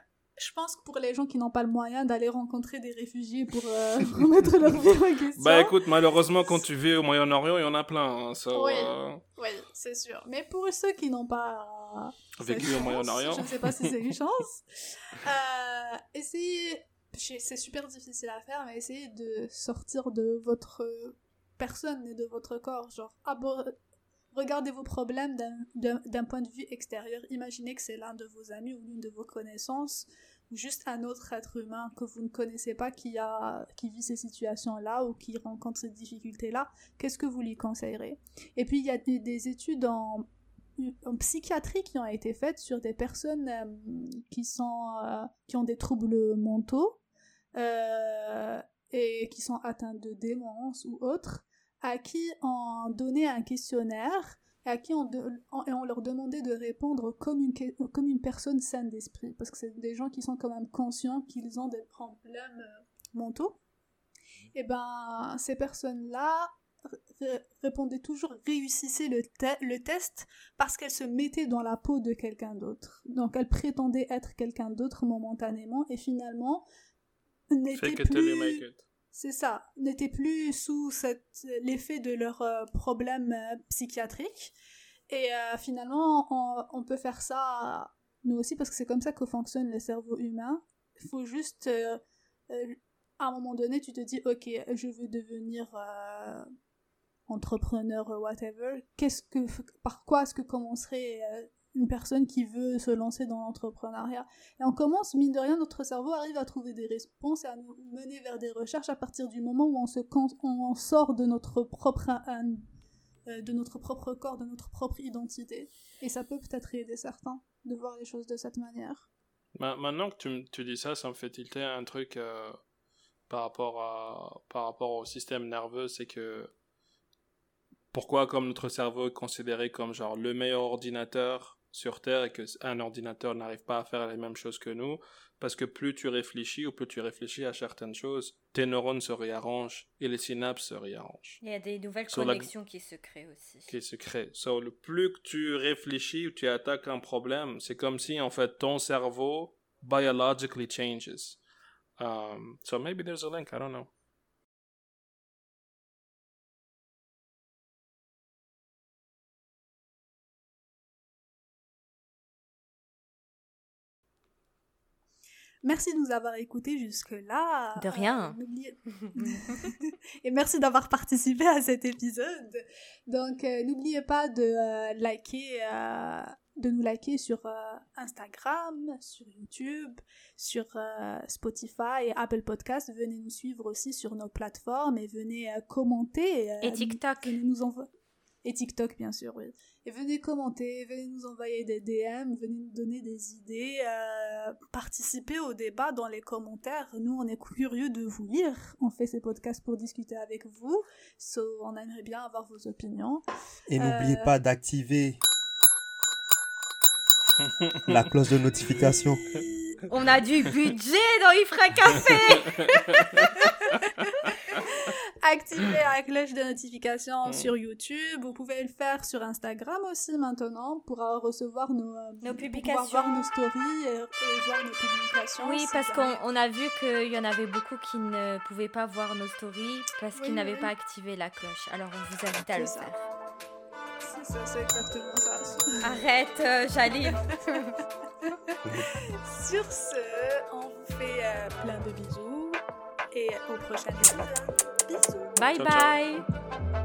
je pense que pour les gens qui n'ont pas le moyen d'aller rencontrer des réfugiés pour euh, remettre leur vie en question. Bah écoute, malheureusement quand tu vis au Moyen-Orient, il y en a plein, hein, ça... Oui. euh, Oui, c'est sûr. Mais pour ceux qui n'ont pas Vécu cette au Moyen-Orient. Je ne sais pas si c'est une chance. Euh, essayez, c'est super difficile à faire, mais essayez de sortir de votre personne et de votre corps. Genre, regardez vos problèmes d'un- point de vue extérieur. Imaginez que c'est l'un de vos amis ou l'une de vos connaissances juste un autre être humain que vous ne connaissez pas qui, a, qui vit ces situations-là ou qui rencontre ces difficultés-là. Qu'est-ce que vous lui conseillerez? Et puis, il y a des, des études en, en psychiatrie qui ont été faites sur des personnes euh, qui, sont, euh, qui ont des troubles mentaux euh, et qui sont atteintes de démence ou autres, à qui on donnait un questionnaire et à qui on, de- on- et on leur demandait de répondre comme une, que- comme une personne saine d'esprit, parce que c'est des gens qui sont quand même conscients qu'ils ont des problèmes euh, mentaux. Et ben, ces personnes-là ré- répondaient toujours, réussissaient le, te- le test parce qu'elles se mettaient dans la peau de quelqu'un d'autre. Donc elles prétendaient être quelqu'un d'autre momentanément et finalement n'étaient plus. C'est ça, n'étaient plus sous l'effet de leurs euh, problèmes euh, psychiatriques. Et euh, finalement, on, on peut faire ça nous aussi parce que c'est comme ça que fonctionne le cerveau humain. Il faut juste, euh, euh, à un moment donné, tu te dis, ok, je veux devenir euh, entrepreneur, whatever. Qu'est-ce que, par quoi est-ce que commencerait une personne qui veut se lancer dans l'entrepreneuriat et on commence, mine de rien, notre cerveau arrive à trouver des réponses et à nous mener vers des recherches à partir du moment où on, se on sort de notre propre euh, de notre propre corps, de notre propre identité. Et ça peut peut-être aider certains de voir les choses de cette manière. Ma- Maintenant que tu, tu dis ça, ça me fait tilter un truc euh, par, rapport à, par rapport au système nerveux, c'est que pourquoi comme notre cerveau est considéré comme genre le meilleur ordinateur sur Terre et que s- un ordinateur n'arrive pas à faire les mêmes choses que nous, parce que plus tu réfléchis ou plus tu réfléchis à certaines choses, tes neurones se réarrangent et les synapses se réarrangent, Il y a des nouvelles la- connexions qui se créent aussi. qui se créent. So, le plus que tu réfléchis ou tu attaques un problème, c'est comme si en fait ton cerveau biologically changes. Um, so maybe there's a link, I don't know. Merci de nous avoir écoutés jusque-là. De rien. Euh, Et merci d'avoir participé à cet épisode. Donc, euh, n'oubliez pas de euh, liker, de nous liker sur Instagram, sur YouTube, sur Spotify et Apple Podcast. Venez nous suivre aussi sur nos plateformes et venez commenter. Et TikTok. nous envo- Et TikTok, bien sûr, oui. Et venez commenter, venez nous envoyer des DM, venez nous donner des idées, euh, participer au débat dans les commentaires. Nous, on est curieux de vous lire. On fait ces podcasts pour discuter avec vous. So, on aimerait bien avoir vos opinions. Et n'oubliez Euh. pas d'activer la cloche de notification. On a du budget dans Ifra Café Activez la cloche de notification Mm. sur YouTube. Vous pouvez le faire sur Instagram aussi maintenant pour euh, recevoir nos, euh, pour pouvoir publications. voir nos stories et, et voir nos publications. Oui, parce qu'on on a vu qu'il y en avait beaucoup qui ne pouvaient pas voir nos stories parce Oui, qu'ils n'avaient oui. pas activé la cloche. Alors on vous invite à le ça. faire. C'est ça, c'est exactement ça. Arrête, euh, Jaline. Sur ce, on vous fait euh, plein de bisous et au prochain épisode. Bisous. Bye Ciao, ciao. bye.